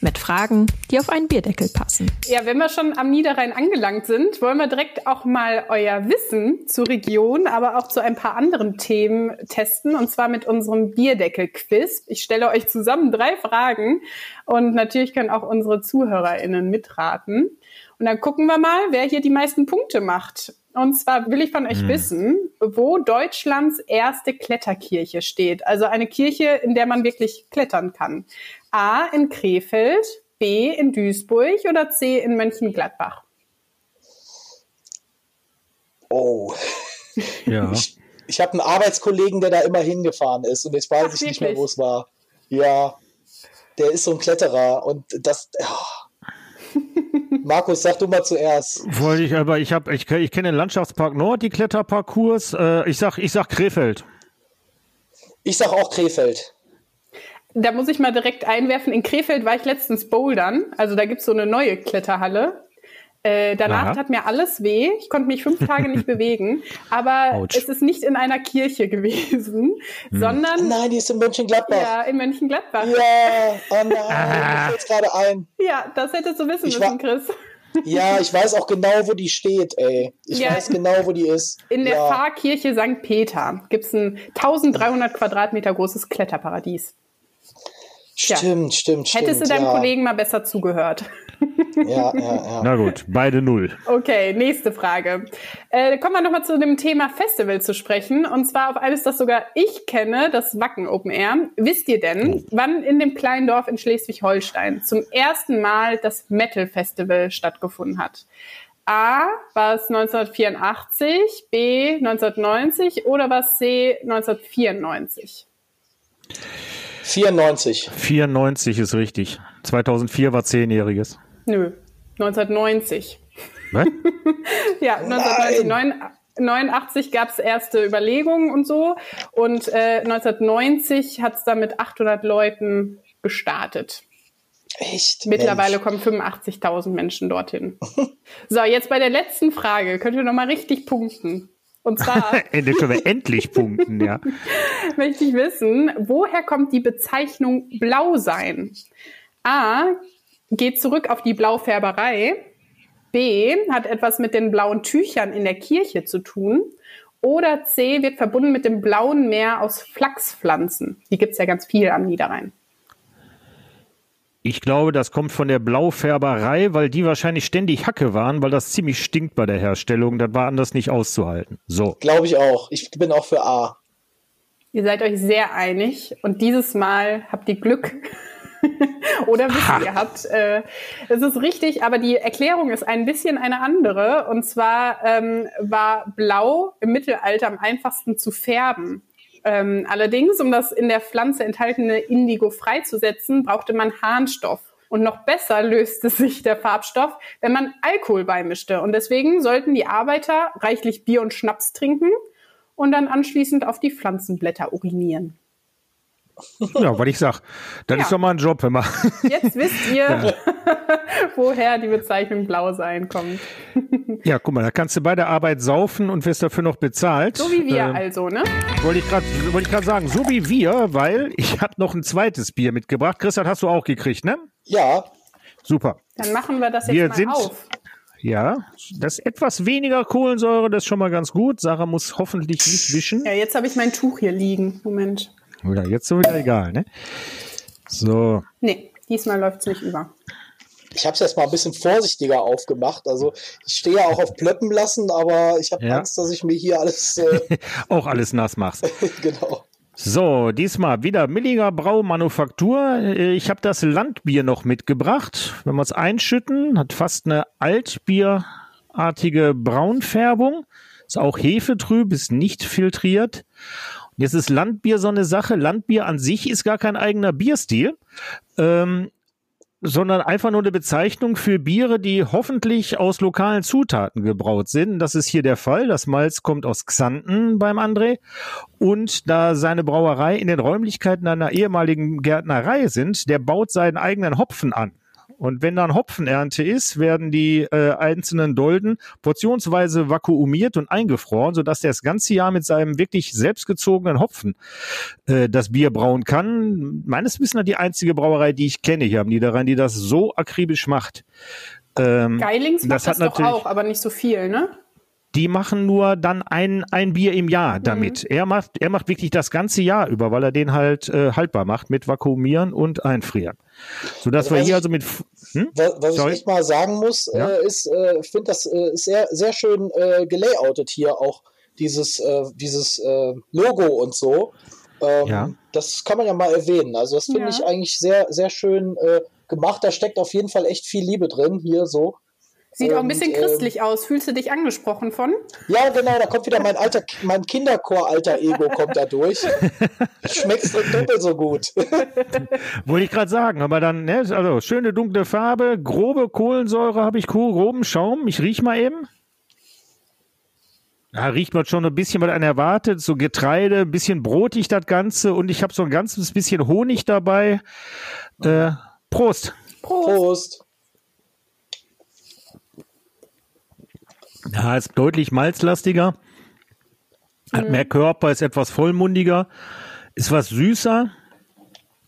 mit Fragen, die auf einen Bierdeckel passen. Ja, wenn wir schon am Niederrhein angelangt sind, wollen wir direkt auch mal euer Wissen zur Region, aber auch zu ein paar anderen Themen testen, und zwar mit unserem Bierdeckel-Quiz. Ich stelle euch zusammen drei Fragen und natürlich können auch unsere ZuhörerInnen mitraten. Und dann gucken wir mal, wer hier die meisten Punkte macht. Und zwar will ich von euch hm. wissen, wo Deutschlands erste Kletterkirche steht. Also eine Kirche, in der man wirklich klettern kann. A in Krefeld, B in Duisburg oder C in Mönchengladbach? Oh. Ja. Ich, ich habe einen Arbeitskollegen, der da immer hingefahren ist und jetzt weiß Ach, ich nicht mehr, wo es war. Ja, der ist so ein Kletterer und das. Oh. Markus, sag du mal zuerst. Wollte ich, aber ich habe, ich, ich kenne den Landschaftspark Nord, die Kletterparcours. Äh, ich sag, ich sag Krefeld. Ich sag auch Krefeld. Da muss ich mal direkt einwerfen. In Krefeld war ich letztens bouldern. Also da gibt's so eine neue Kletterhalle. Äh, danach Aha. tat mir alles weh. Ich konnte mich fünf Tage nicht bewegen. Aber Ouch. es ist nicht in einer Kirche gewesen, hm. sondern. Nein, die ist in Mönchengladbach. Ja, in Mönchengladbach. Ja, oh nein, ah. fällt gerade ein. Ja, das hättest du wissen ich müssen, Chris. Ja, ich weiß auch genau, wo die steht, ey. Ich ja, weiß genau, wo die ist. In der ja. Pfarrkirche St. Peter gibt's ein 1300 Quadratmeter großes Kletterparadies. Stimmt, stimmt, stimmt. Hättest du deinem ja. Kollegen mal besser zugehört. Ja, ja, ja. Na gut, beide null. Okay, nächste Frage. Äh, kommen wir nochmal zu dem Thema Festival zu sprechen. Und zwar auf eines, das sogar ich kenne, das Wacken Open Air. Wisst ihr denn, wann in dem kleinen Dorf in Schleswig-Holstein zum ersten Mal das Metal Festival stattgefunden hat? A, war es 1984, B, 1990 oder war es C, 1994? 94. 94 ist richtig. 2004 war zehnjähriges. Nö, 1990. Was? ja, 1989 gab es erste Überlegungen und so. Und äh, 1990 hat es dann mit 800 Leuten gestartet. Echt? Mittlerweile Mensch. kommen 85.000 Menschen dorthin. so, jetzt bei der letzten Frage. Könnt ihr noch mal richtig punkten? Und zwar Ende können wir endlich punkten, ja. möchte ich wissen, woher kommt die Bezeichnung Blau sein? A. Geht zurück auf die Blaufärberei. B. Hat etwas mit den blauen Tüchern in der Kirche zu tun. Oder C. Wird verbunden mit dem blauen Meer aus Flachspflanzen. Die gibt's ja ganz viel am Niederrhein. Ich glaube, das kommt von der Blaufärberei, weil die wahrscheinlich ständig Hacke waren, weil das ziemlich stinkt bei der Herstellung. Das war anders nicht auszuhalten. So. Glaube ich auch. Ich bin auch für A. Ihr seid euch sehr einig und dieses Mal habt ihr Glück. Oder wisst Ha. ihr habt. Äh, es ist richtig, aber die Erklärung ist ein bisschen eine andere. Und zwar ähm, war Blau im Mittelalter am einfachsten zu färben. Ähm, allerdings, um das in der Pflanze enthaltene Indigo freizusetzen, brauchte man Harnstoff. Und noch besser löste sich der Farbstoff, wenn man Alkohol beimischte. Und deswegen sollten die Arbeiter reichlich Bier und Schnaps trinken und dann anschließend auf die Pflanzenblätter urinieren. Ja, was ich sag. Das Ja. ist doch mal ein Job, wenn man. Jetzt wisst ihr, woher die Bezeichnung blau sein kommt. ja, guck mal, da kannst du bei der Arbeit saufen und wirst dafür noch bezahlt. So wie wir Ähm, also, ne? Wollte ich gerade wollte ich grad sagen, so wie wir, weil ich habe noch ein zweites Bier mitgebracht. Christian, hast du auch gekriegt, ne? Ja, Super. Dann machen wir das jetzt Wir mal sind- auf. Ja, das etwas weniger Kohlensäure, das ist schon mal ganz gut. Sarah muss hoffentlich nicht wischen. Ja, jetzt habe ich mein Tuch hier liegen. Moment. Oder jetzt so wieder egal, ne? So, Nee, diesmal läuft's nicht über. ich habe es jetzt mal ein bisschen vorsichtiger aufgemacht. Also ich stehe ja auch auf Plöppen lassen, aber ich habe Ja. Angst, dass ich mir hier alles äh, auch alles nass machst. genau. So, diesmal wieder Milliger Braumanufaktur. Ich habe das Landbier noch mitgebracht. Wenn wir es einschütten, hat fast eine altbierartige Braunfärbung. Ist auch hefetrüb, ist nicht filtriert. Jetzt ist Landbier so eine Sache. Landbier an sich ist gar kein eigener Bierstil. Ähm, sondern einfach nur eine Bezeichnung für Biere, die hoffentlich aus lokalen Zutaten gebraut sind. Das ist hier der Fall. Das Malz kommt aus Xanten beim André. Und da seine Brauerei in den Räumlichkeiten einer ehemaligen Gärtnerei sind, der baut seinen eigenen Hopfen an. Und wenn dann Hopfenernte ist, werden die äh, einzelnen Dolden portionsweise vakuumiert und eingefroren, sodass der das ganze Jahr mit seinem wirklich selbstgezogenen Hopfen äh, das Bier brauen kann. Meines Wissens die einzige Brauerei, die ich kenne hier am Niederrhein, die das so akribisch macht. Ähm, Geilings macht das das, doch auch, aber nicht so viel, ne? die machen nur dann ein, ein Bier im Jahr damit. Er macht, er macht wirklich das ganze Jahr über, weil er den halt äh, haltbar macht mit Vakuumieren und Einfrieren. Sodass Also wir was hier ich- also mit, hm? Was, was ich echt mal sagen muss, Ja. äh, ist, äh, ich finde das äh, ist sehr, sehr schön äh, gelayoutet hier auch dieses, äh, dieses äh, Logo und so. Ähm, Ja. Das kann man ja mal erwähnen. Also das finde Ja. ich eigentlich sehr, sehr schön äh, gemacht. Da steckt auf jeden Fall echt viel Liebe drin hier so. Sieht auch ein bisschen ähm, christlich aus. Fühlst du dich angesprochen von? Ja, genau, da kommt wieder mein alter, mein Kinderchor-alter-Ego kommt da durch. Schmeckt's direkt doppelt so gut. wollte ich gerade sagen, aber dann, ne, also schöne dunkle Farbe, grobe Kohlensäure habe ich, groben Schaum. Ich riech mal eben. Da riecht man schon ein bisschen, was einen erwartet. So Getreide, ein bisschen brotig das Ganze und ich habe so ein ganzes bisschen Honig dabei. Äh, Prost. Prost. Prost. Ja, ist deutlich malzlastiger. Hat mehr Körper, ist etwas vollmundiger, ist was süßer.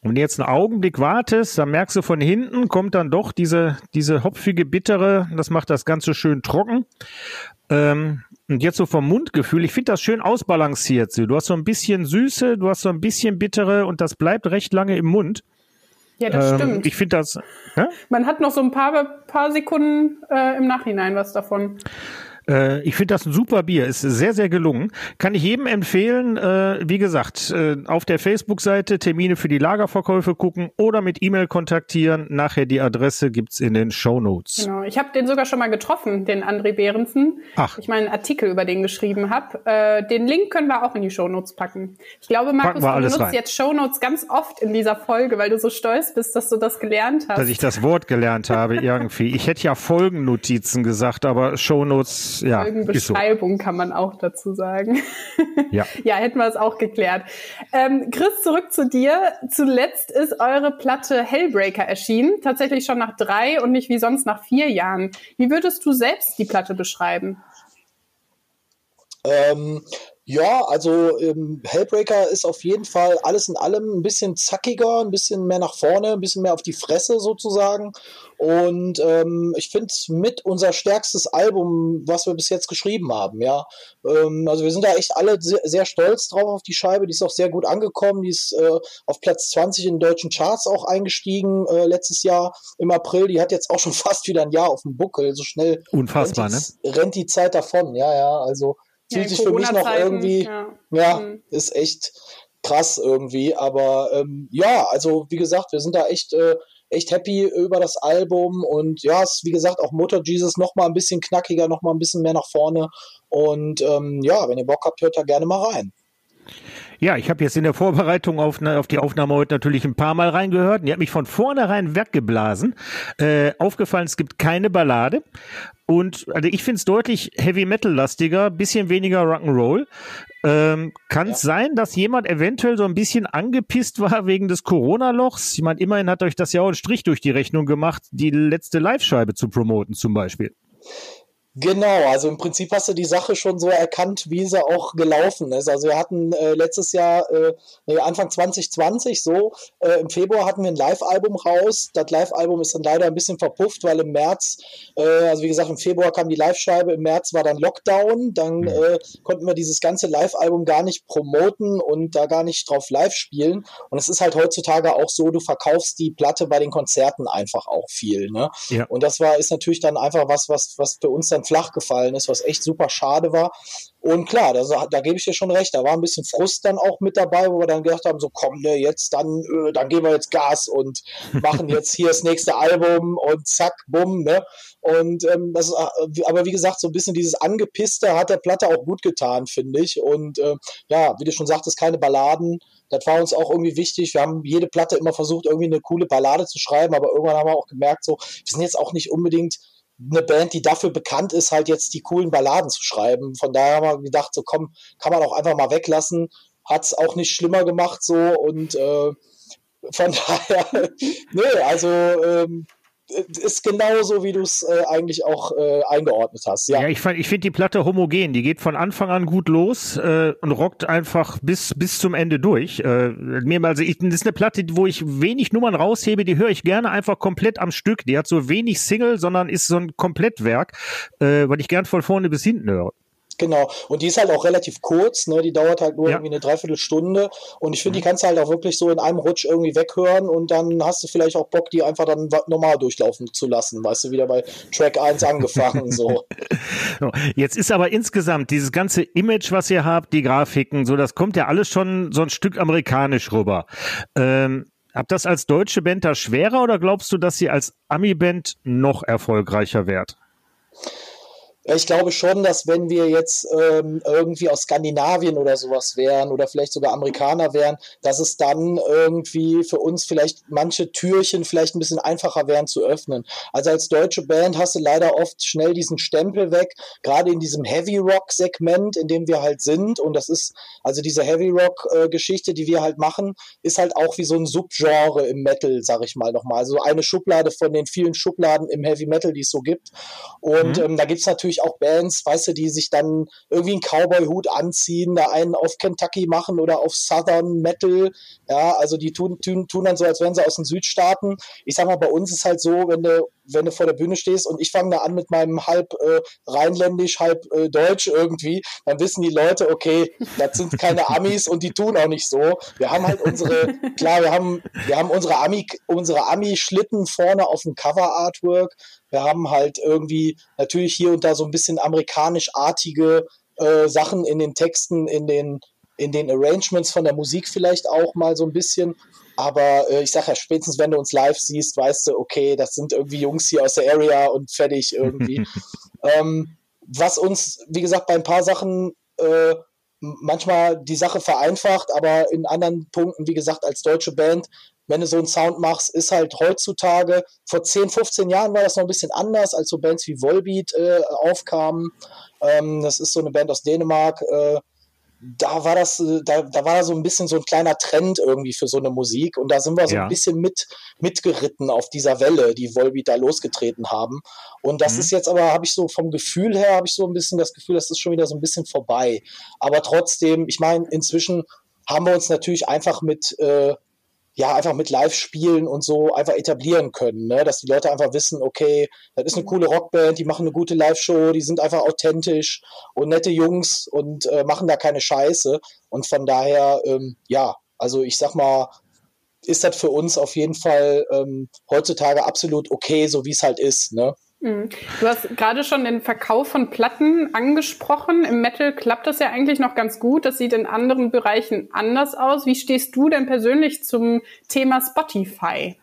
Und wenn du jetzt einen Augenblick wartest, dann merkst du von hinten kommt dann doch diese, diese hopfige, bittere, das macht das Ganze schön trocken. Ähm, und jetzt so vom Mundgefühl, ich finde das schön ausbalanciert. Du hast so ein bisschen Süße, du hast so ein bisschen bittere und das bleibt recht lange im Mund. Ja, das Ähm, stimmt. ich finde das, ja? Man hat noch so ein paar, paar Sekunden äh, im Nachhinein was davon. Äh, ich finde das ein super Bier, ist sehr, sehr gelungen. Kann ich jedem empfehlen, äh, wie gesagt, äh, auf der Facebook-Seite Termine für die Lagerverkäufe gucken oder mit E-Mail kontaktieren. Nachher die Adresse gibt's in den Show Notes. Genau. Ich habe den sogar schon mal getroffen, den André Behrensen. Ach. Ich meinen Artikel über den geschrieben habe. Äh, den Link können wir auch in die Shownotes packen. Ich glaube, Markus, du benutzt rein. jetzt Shownotes ganz oft in dieser Folge, weil du so stolz bist, dass du das gelernt hast. Dass ich das Wort gelernt habe irgendwie. Ich hätte ja Folgennotizen gesagt, aber Show Notes, ja, ist so. Folgenbeschreibung kann man auch dazu sagen. Ja. Ja, hätten wir es auch geklärt. Ähm, Chris, zurück zu dir. Zuletzt ist eure Platte Hellbreaker erschienen. Tatsächlich schon nach drei und nicht wie sonst nach vier Jahren. Wie würdest du selbst die Platte beschreiben? Ähm, ja, also ähm, Hellbreaker ist auf jeden Fall alles in allem ein bisschen zackiger, ein bisschen mehr nach vorne, ein bisschen mehr auf die Fresse sozusagen. Und ähm, ich finde es mit unser stärkstes Album, was wir bis jetzt geschrieben haben, ja. Ähm, also wir sind da echt alle sehr, sehr, stolz drauf auf die Scheibe. Die ist auch sehr gut angekommen. Die ist äh, auf Platz 20 in den deutschen Charts auch eingestiegen äh, letztes Jahr im April. Die hat jetzt auch schon fast wieder ein Jahr auf dem Buckel. So schnell Unfassbar, rennt die, ne? rennt die Zeit davon. Ja, ja, also fühlt sich für mich noch irgendwie, ja, ja mhm. ist echt krass irgendwie. Aber ähm, ja, also wie gesagt, wir sind da echt, äh, echt happy über das Album und ja, es ist wie gesagt auch Motor Jesus noch mal ein bisschen knackiger, noch mal ein bisschen mehr nach vorne. Und ähm, ja, wenn ihr Bock habt, hört da gerne mal rein. Ja, ich habe jetzt in der Vorbereitung auf, ne, auf, die Aufnahme heute natürlich ein paar Mal reingehört. Die hat mich von vornherein weggeblasen. Äh, aufgefallen, es gibt keine Ballade. Und also ich finde es deutlich Heavy Metal-lastiger, bisschen weniger Rock'n'Roll. Ähm, Kann es ja. sein, dass jemand eventuell so ein bisschen angepisst war wegen des Corona-Lochs? Ich meine, immerhin hat euch das ja auch einen Strich durch die Rechnung gemacht, die letzte Live-Scheibe zu promoten zum Beispiel. Genau, also im Prinzip hast du die Sache schon so erkannt, wie sie auch gelaufen ist. Also wir hatten äh, letztes Jahr, äh, nee, Anfang 2020 so, äh, im Februar hatten wir ein Live-Album raus. Das Live-Album ist dann leider ein bisschen verpufft, weil im März, äh, also wie gesagt, im Februar kam die Live-Scheibe, im März war dann Lockdown, dann mhm. äh, konnten wir dieses ganze Live-Album gar nicht promoten und da gar nicht drauf live spielen. Und es ist halt heutzutage auch so, du verkaufst die Platte bei den Konzerten einfach auch viel. Ne? Ja. Und das war, ist natürlich dann einfach was, was, was für uns dann dann flach gefallen ist, was echt super schade war. Und klar, da, da gebe ich dir schon recht, da war ein bisschen Frust dann auch mit dabei, wo wir dann gedacht haben, so komm, ne, jetzt dann, äh, dann geben wir jetzt Gas und machen jetzt hier das nächste Album und zack, bumm, ne? Und ähm, das, äh, aber wie gesagt, so ein bisschen dieses Angepisste hat der Platte auch gut getan, finde ich. Und äh, ja, wie du schon sagtest, keine Balladen. Das war uns auch irgendwie wichtig. Wir haben jede Platte immer versucht, irgendwie eine coole Ballade zu schreiben, aber irgendwann haben wir auch gemerkt, so, wir sind jetzt auch nicht unbedingt eine Band, die dafür bekannt ist, halt jetzt die coolen Balladen zu schreiben. Von daher haben wir gedacht, so komm, kann man auch einfach mal weglassen. Hat es auch nicht schlimmer gemacht so und äh, von daher, nö, also ähm, ist genauso, wie du es äh, eigentlich auch äh, eingeordnet hast. Ja, ja ich, ich finde die Platte homogen. Die geht von Anfang an gut los äh, und rockt einfach bis, bis zum Ende durch. Äh, mir, also ich, das ist eine Platte, wo ich wenig Nummern raushebe, die höre ich gerne einfach komplett am Stück. Die hat so wenig Single, sondern ist so ein Komplettwerk, äh, weil ich gern von vorne bis hinten höre. Genau. Und die ist halt auch relativ kurz, ne? Die dauert halt nur ja. irgendwie eine Dreiviertelstunde. Und ich finde, die mhm. kannst du halt auch wirklich so in einem Rutsch irgendwie weghören und dann hast du vielleicht auch Bock, die einfach dann normal durchlaufen zu lassen. Weißt du, wieder bei Track 1 angefangen. so. Jetzt ist aber insgesamt dieses ganze Image, was ihr habt, die Grafiken, so, das kommt ja alles schon so ein Stück amerikanisch rüber. Ähm, Habt das als deutsche Band da schwerer oder glaubst du, dass sie als Ami-Band noch erfolgreicher wird? Ich glaube schon, dass wenn wir jetzt ähm, irgendwie aus Skandinavien oder sowas wären oder vielleicht sogar Amerikaner wären, dass es dann irgendwie für uns vielleicht manche Türchen vielleicht ein bisschen einfacher wären zu öffnen. Also als deutsche Band hast du leider oft schnell diesen Stempel weg, gerade in diesem Heavy Rock Segment, in dem wir halt sind. Und das ist also diese Heavy Rock äh, Geschichte, die wir halt machen, ist halt auch wie so ein Subgenre im Metal, sag ich mal nochmal. Also eine Schublade von den vielen Schubladen im Heavy Metal, die es so gibt. Und mhm. ähm, da gibt's natürlich natürlich auch Bands, weißt du, die sich dann irgendwie einen Cowboy-Hut anziehen, da einen auf Kentucky machen oder auf Southern Metal. Ja, also die tun, tun, tun dann so, als wären sie aus den Südstaaten. Ich sag mal, bei uns ist halt so, wenn du, wenn du vor der Bühne stehst und ich fange da an mit meinem halb äh, rheinländisch, halb äh, deutsch irgendwie, dann wissen die Leute, okay, das sind keine Amis und die tun auch nicht so. Wir haben halt unsere, klar, wir haben, wir haben unsere Ami, unsere Ami-Schlitten vorne auf dem Cover-Artwork. Wir haben halt irgendwie natürlich hier und da so ein bisschen amerikanischartige äh, Sachen in den Texten, in den, in den Arrangements von der Musik vielleicht auch mal so ein bisschen. Aber äh, ich sag ja, spätestens wenn du uns live siehst, weißt du, okay, das sind irgendwie Jungs hier aus der Area und fertig irgendwie. ähm, was uns, wie gesagt, bei ein paar Sachen äh, manchmal die Sache vereinfacht, aber in anderen Punkten, wie gesagt, als deutsche Band wenn du so einen Sound machst, ist halt heutzutage, vor 10, 15 Jahren war das noch ein bisschen anders, als so Bands wie Volbeat äh, aufkamen. Ähm, das ist so eine Band aus Dänemark, äh, da war das, äh, da, da war so ein bisschen so ein kleiner Trend irgendwie für so eine Musik und da sind wir so Ja. ein bisschen mit mitgeritten auf dieser Welle, die Volbeat da losgetreten haben. Und das Mhm. ist jetzt aber, habe ich so vom Gefühl her, habe ich so ein bisschen das Gefühl, das ist schon wieder so ein bisschen vorbei. Aber trotzdem, ich meine, inzwischen haben wir uns natürlich einfach mit äh, ja, einfach mit Live-Spielen und so einfach etablieren können, ne? dass die Leute einfach wissen, okay, das ist eine coole Rockband, die machen eine gute Live-Show, die sind einfach authentisch und nette Jungs und äh, machen da keine Scheiße. Und von daher, ähm, ja, also ich sag mal, ist das für uns auf jeden Fall ähm, heutzutage absolut okay, so wie es halt ist, ne? Mhm. Du hast gerade schon den Verkauf von Platten angesprochen. Im Metal klappt das ja eigentlich noch ganz gut. Das sieht in anderen Bereichen anders aus. Wie stehst du denn persönlich zum Thema Spotify?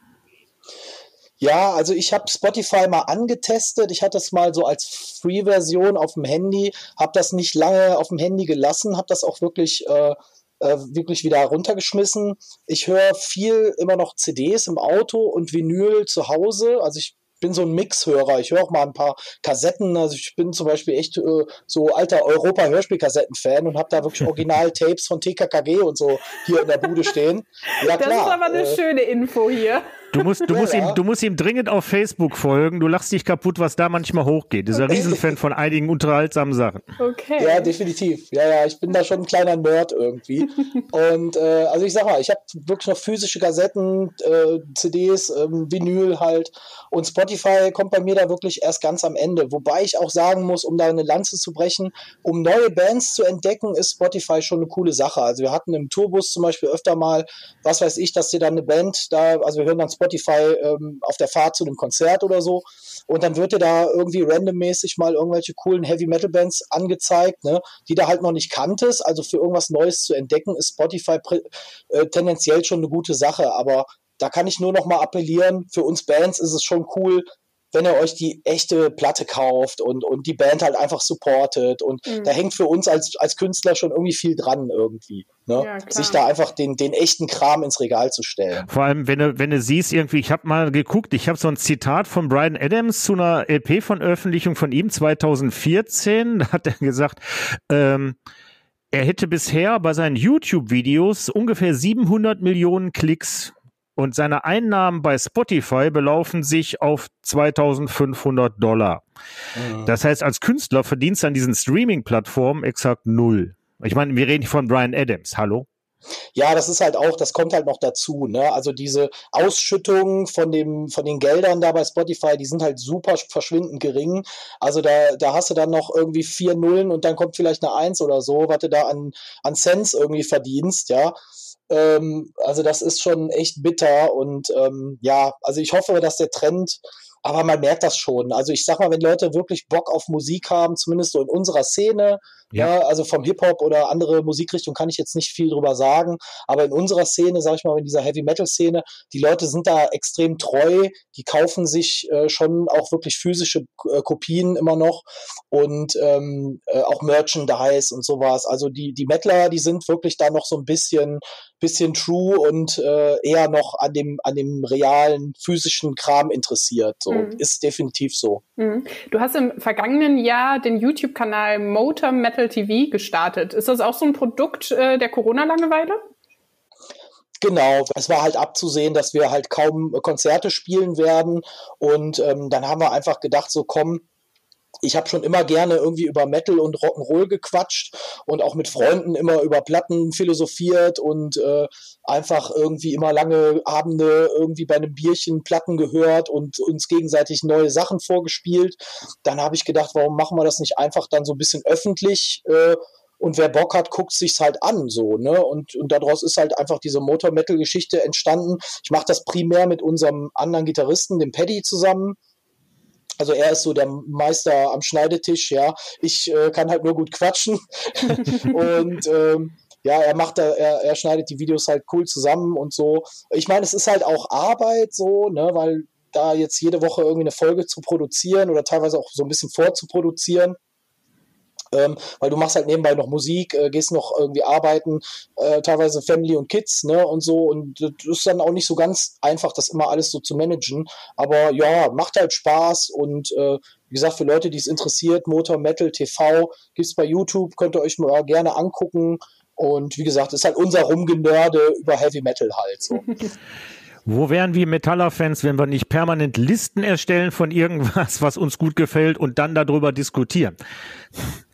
Ja, also ich habe Spotify mal angetestet. Ich hatte es mal so als Free-Version auf dem Handy, habe das nicht lange auf dem Handy gelassen, habe das auch wirklich äh, äh, wirklich wieder runtergeschmissen. Ich höre viel immer noch CDs im Auto und Vinyl zu Hause. Also ich bin so ein Mixhörer. Ich höre auch mal ein paar Kassetten. Also ich bin zum Beispiel echt äh, so alter Europa-Hörspielkassetten-Fan und habe da wirklich Original-Tapes von TKKG und so hier in der Bude stehen. Ja Das klar. ist aber eine äh, schöne Info hier. Du musst, du, musst ihm, du musst ihm dringend auf Facebook folgen. Du lachst dich kaputt, was da manchmal hochgeht. Dieser Riesenfan von einigen unterhaltsamen Sachen. Okay. Ja, definitiv. Ja, ja, ich bin da schon ein kleiner Nerd irgendwie. Und äh, also ich sag mal, ich habe wirklich noch physische Kassetten, äh, CDs, ähm, Vinyl halt. Und Spotify kommt bei mir da wirklich erst ganz am Ende. Wobei ich auch sagen muss, um da eine Lanze zu brechen, um neue Bands zu entdecken, ist Spotify schon eine coole Sache. Also wir hatten im Tourbus zum Beispiel öfter mal, was weiß ich, dass dir dann eine Band da, also wir hören dann Spotify ähm, auf der Fahrt zu einem Konzert oder so. Und dann wird dir da irgendwie randommäßig mal irgendwelche coolen Heavy Metal Bands angezeigt, ne, die du halt noch nicht kanntest. Also für irgendwas Neues zu entdecken, ist Spotify äh, tendenziell schon eine gute Sache. Aber da kann ich nur noch mal appellieren, für uns Bands ist es schon cool, wenn ihr euch die echte Platte kauft und, und die Band halt einfach supportet. Und Mhm. da hängt für uns als, als Künstler schon irgendwie viel dran irgendwie. Ne? Ja. Sich da einfach den, den echten Kram ins Regal zu stellen. Vor allem, wenn du, wenn du siehst, irgendwie, ich habe mal geguckt, ich habe so ein Zitat von Brian Adams zu einer LP von Veröffentlichung von ihm 2014. Da hat er gesagt, ähm, er hätte bisher bei seinen YouTube-Videos ungefähr 700 Millionen Klicks und seine Einnahmen bei Spotify belaufen sich auf 2500 Dollar. Das heißt, als Künstler verdienst du an diesen Streaming-Plattformen exakt null. Ich meine, wir reden hier von Brian Adams. Hallo? Ja, das ist halt auch, das kommt halt noch dazu, ne? Also diese Ausschüttungen von dem, von den Geldern da bei Spotify, die sind halt super verschwindend gering. Also da, da hast du dann noch irgendwie vier Nullen und dann kommt vielleicht eine Eins oder so, was du da an, an Cents irgendwie verdienst, ja. Ähm, also das ist schon echt bitter und ähm, ja, also ich hoffe, dass der Trend, aber man merkt das schon. Also ich sag mal, wenn Leute wirklich Bock auf Musik haben, zumindest so in unserer Szene, Ja. ja, also vom Hip-Hop oder andere Musikrichtung kann ich jetzt nicht viel drüber sagen, aber in unserer Szene, sag ich mal, in dieser Heavy-Metal-Szene, die Leute sind da extrem treu, die kaufen sich äh, schon auch wirklich physische äh, Kopien immer noch und ähm, äh, auch Merchandise und sowas. Also die, die Metaler, die sind wirklich da noch so ein bisschen, bisschen true und äh, eher noch an dem, an dem realen physischen Kram interessiert. So Mhm. ist definitiv so. Mhm. Du hast im vergangenen Jahr den YouTube-Kanal Motor Metal TV gestartet. Ist das auch so ein Produkt äh, der Corona-Langeweile? Genau, es war halt abzusehen, dass wir halt kaum Konzerte spielen werden. Und ähm, dann haben wir einfach gedacht, so komm, ich habe schon immer gerne irgendwie über Metal und Rock'n'Roll gequatscht und auch mit Freunden immer über Platten philosophiert und äh, einfach irgendwie immer lange Abende irgendwie bei einem Bierchen Platten gehört und uns gegenseitig neue Sachen vorgespielt. Dann habe ich gedacht, warum machen wir das nicht einfach dann so ein bisschen öffentlich? Äh, und wer Bock hat, guckt sich's halt an, so, ne? Und, und daraus ist halt einfach diese Motor-Metal-Geschichte entstanden. Ich mache das primär mit unserem anderen Gitarristen, dem Paddy, zusammen. Also er ist so der Meister am Schneidetisch, ja. Ich äh, kann halt nur gut quatschen. und ähm, ja, er macht da, er, er schneidet die Videos halt cool zusammen und so. Ich meine, es ist halt auch Arbeit so, ne, weil da jetzt jede Woche irgendwie eine Folge zu produzieren oder teilweise auch so ein bisschen vorzuproduzieren. Ähm, weil du machst halt nebenbei noch Musik, äh, gehst noch irgendwie arbeiten, äh, teilweise Family und Kids, ne, und so. Und das ist dann auch nicht so ganz einfach, das immer alles so zu managen. Aber ja, macht halt Spaß und äh, wie gesagt, für Leute, die es interessiert, Motor Metal TV gibt's bei YouTube, könnt ihr euch mal gerne angucken. Und wie gesagt, ist halt unser Rumgenörde über Heavy Metal halt so. Wo wären wir Metaller-Fans, wenn wir nicht permanent Listen erstellen von irgendwas, was uns gut gefällt und dann darüber diskutieren?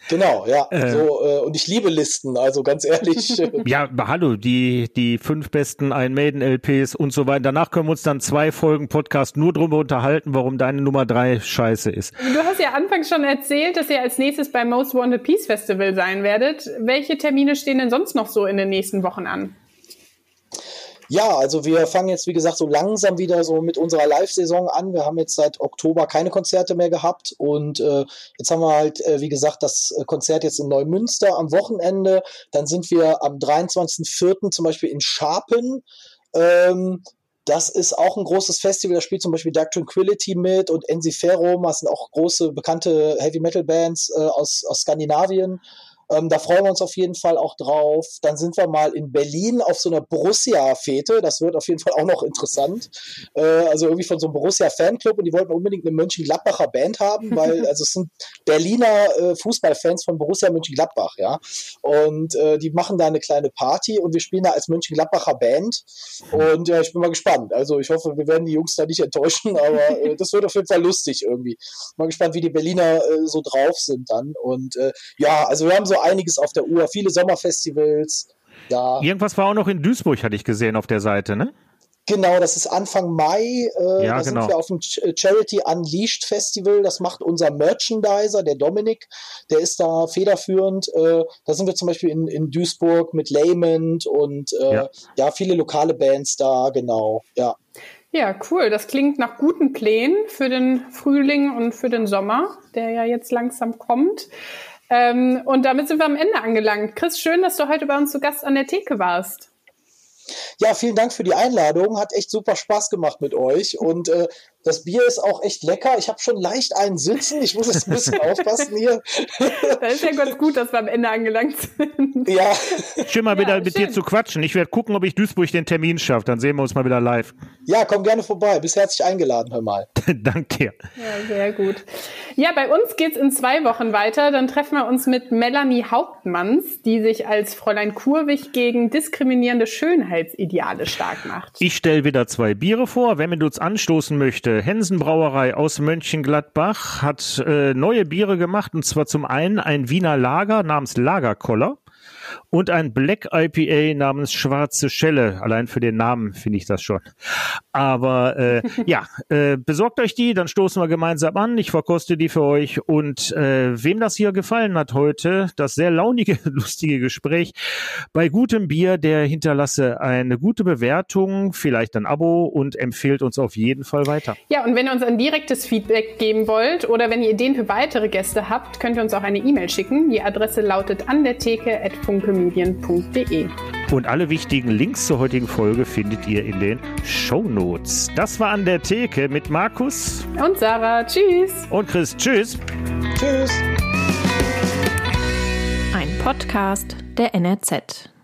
Genau, ja. Äh, so, äh, und ich liebe Listen, also ganz ehrlich. ja, hallo, die, die fünf besten Ein Maiden LPs und so weiter. Danach können wir uns dann zwei Folgen Podcast nur drüber unterhalten, warum deine Nummer drei scheiße ist. Du hast ja anfangs schon erzählt, dass ihr als nächstes beim Most Wanted Peace Festival sein werdet. Welche Termine stehen denn sonst noch so in den nächsten Wochen an? Ja, also wir fangen jetzt, wie gesagt, so langsam wieder so mit unserer Live-Saison an. Wir haben jetzt seit Oktober keine Konzerte mehr gehabt und äh, jetzt haben wir halt, äh, wie gesagt, das Konzert jetzt in Neumünster am Wochenende. Dann sind wir am 23.04. zum Beispiel in Scharpen. Ähm, das ist auch ein großes Festival, da spielt zum Beispiel Dark Tranquility mit und Ensiferum, das sind auch große, bekannte Heavy Metal Bands äh, aus, aus Skandinavien. Ähm, da freuen wir uns auf jeden Fall auch drauf. Dann sind wir mal in Berlin auf so einer Borussia-Fete. Das wird auf jeden Fall auch noch interessant. Äh, also irgendwie von so einem Borussia-Fanclub und die wollten unbedingt eine Mönchengladbacher Band haben, weil also es sind Berliner äh, Fußballfans von Borussia Mönchengladbach, ja. Und äh, die machen da eine kleine Party und wir spielen da als Mönchengladbacher Band. Und ja, ich bin mal gespannt. Also ich hoffe, wir werden die Jungs da nicht enttäuschen, aber äh, das wird auf jeden Fall lustig irgendwie. Mal gespannt, wie die Berliner äh, so drauf sind dann. Und äh, ja, also wir haben so so einiges auf der Uhr, viele Sommerfestivals. Ja. Irgendwas war auch noch in Duisburg, hatte ich gesehen auf der Seite, ne? Genau, das ist Anfang Mai. Äh, ja, da genau. sind wir auf dem Charity Unleashed Festival. Das macht unser Merchandiser, der Dominik. Der ist da federführend. Äh, da sind wir zum Beispiel in, in Duisburg mit Layment und äh, ja. ja. viele lokale Bands da, genau. Ja. Ja, cool. Das klingt nach guten Plänen für den Frühling und für den Sommer, der ja jetzt langsam kommt. Ähm, und damit sind wir am Ende angelangt. Chris, schön, dass du heute bei uns zu Gast an der Theke warst. Ja, vielen Dank für die Einladung. Hat echt super Spaß gemacht mit euch. Und äh, das Bier ist auch echt lecker. Ich habe schon leicht einen sitzen. Ich muss jetzt ein bisschen aufpassen hier. Das ist ja ganz gut, dass wir am Ende angelangt sind. Ja. Schön mal wieder mit schön. dir zu quatschen. Ich werde gucken, ob ich Duisburg den Termin schaffe. Dann sehen wir uns mal wieder live. Ja, komm gerne vorbei. Bist herzlich eingeladen, hör mal. Dank dir. Ja, sehr gut. Ja, bei uns geht's in zwei Wochen weiter. Dann treffen wir uns mit Melanie Hauptmanns, die sich als Fräulein Kurwig gegen diskriminierende Schönheitsideale stark macht. Ich stelle wieder zwei Biere vor. Wenn man uns anstoßen möchte, Brauerei aus Mönchengladbach hat äh, neue Biere gemacht und zwar zum einen ein Wiener Lager namens Lagerkoller und ein Black IPA namens Schwarze Schelle. Allein für den Namen finde ich das schon. Aber äh, ja, äh, besorgt euch die, dann stoßen wir gemeinsam an. Ich verkoste die für euch. Und äh, wem das hier gefallen hat heute, das sehr launige, lustige Gespräch bei gutem Bier, der hinterlasse eine gute Bewertung, vielleicht ein Abo und empfehlt uns auf jeden Fall weiter. Ja, und wenn ihr uns ein direktes Feedback geben wollt oder wenn ihr Ideen für weitere Gäste habt, könnt ihr uns auch eine E-Mail schicken. Die Adresse lautet an der Theke funkelmedien.de. Und alle wichtigen Links zur heutigen Folge findet ihr in den Show Notes. Das war an der Theke mit Markus und Sarah. Tschüss. Und Chris. Tschüss. Tschüss. Ein Podcast der NRZ.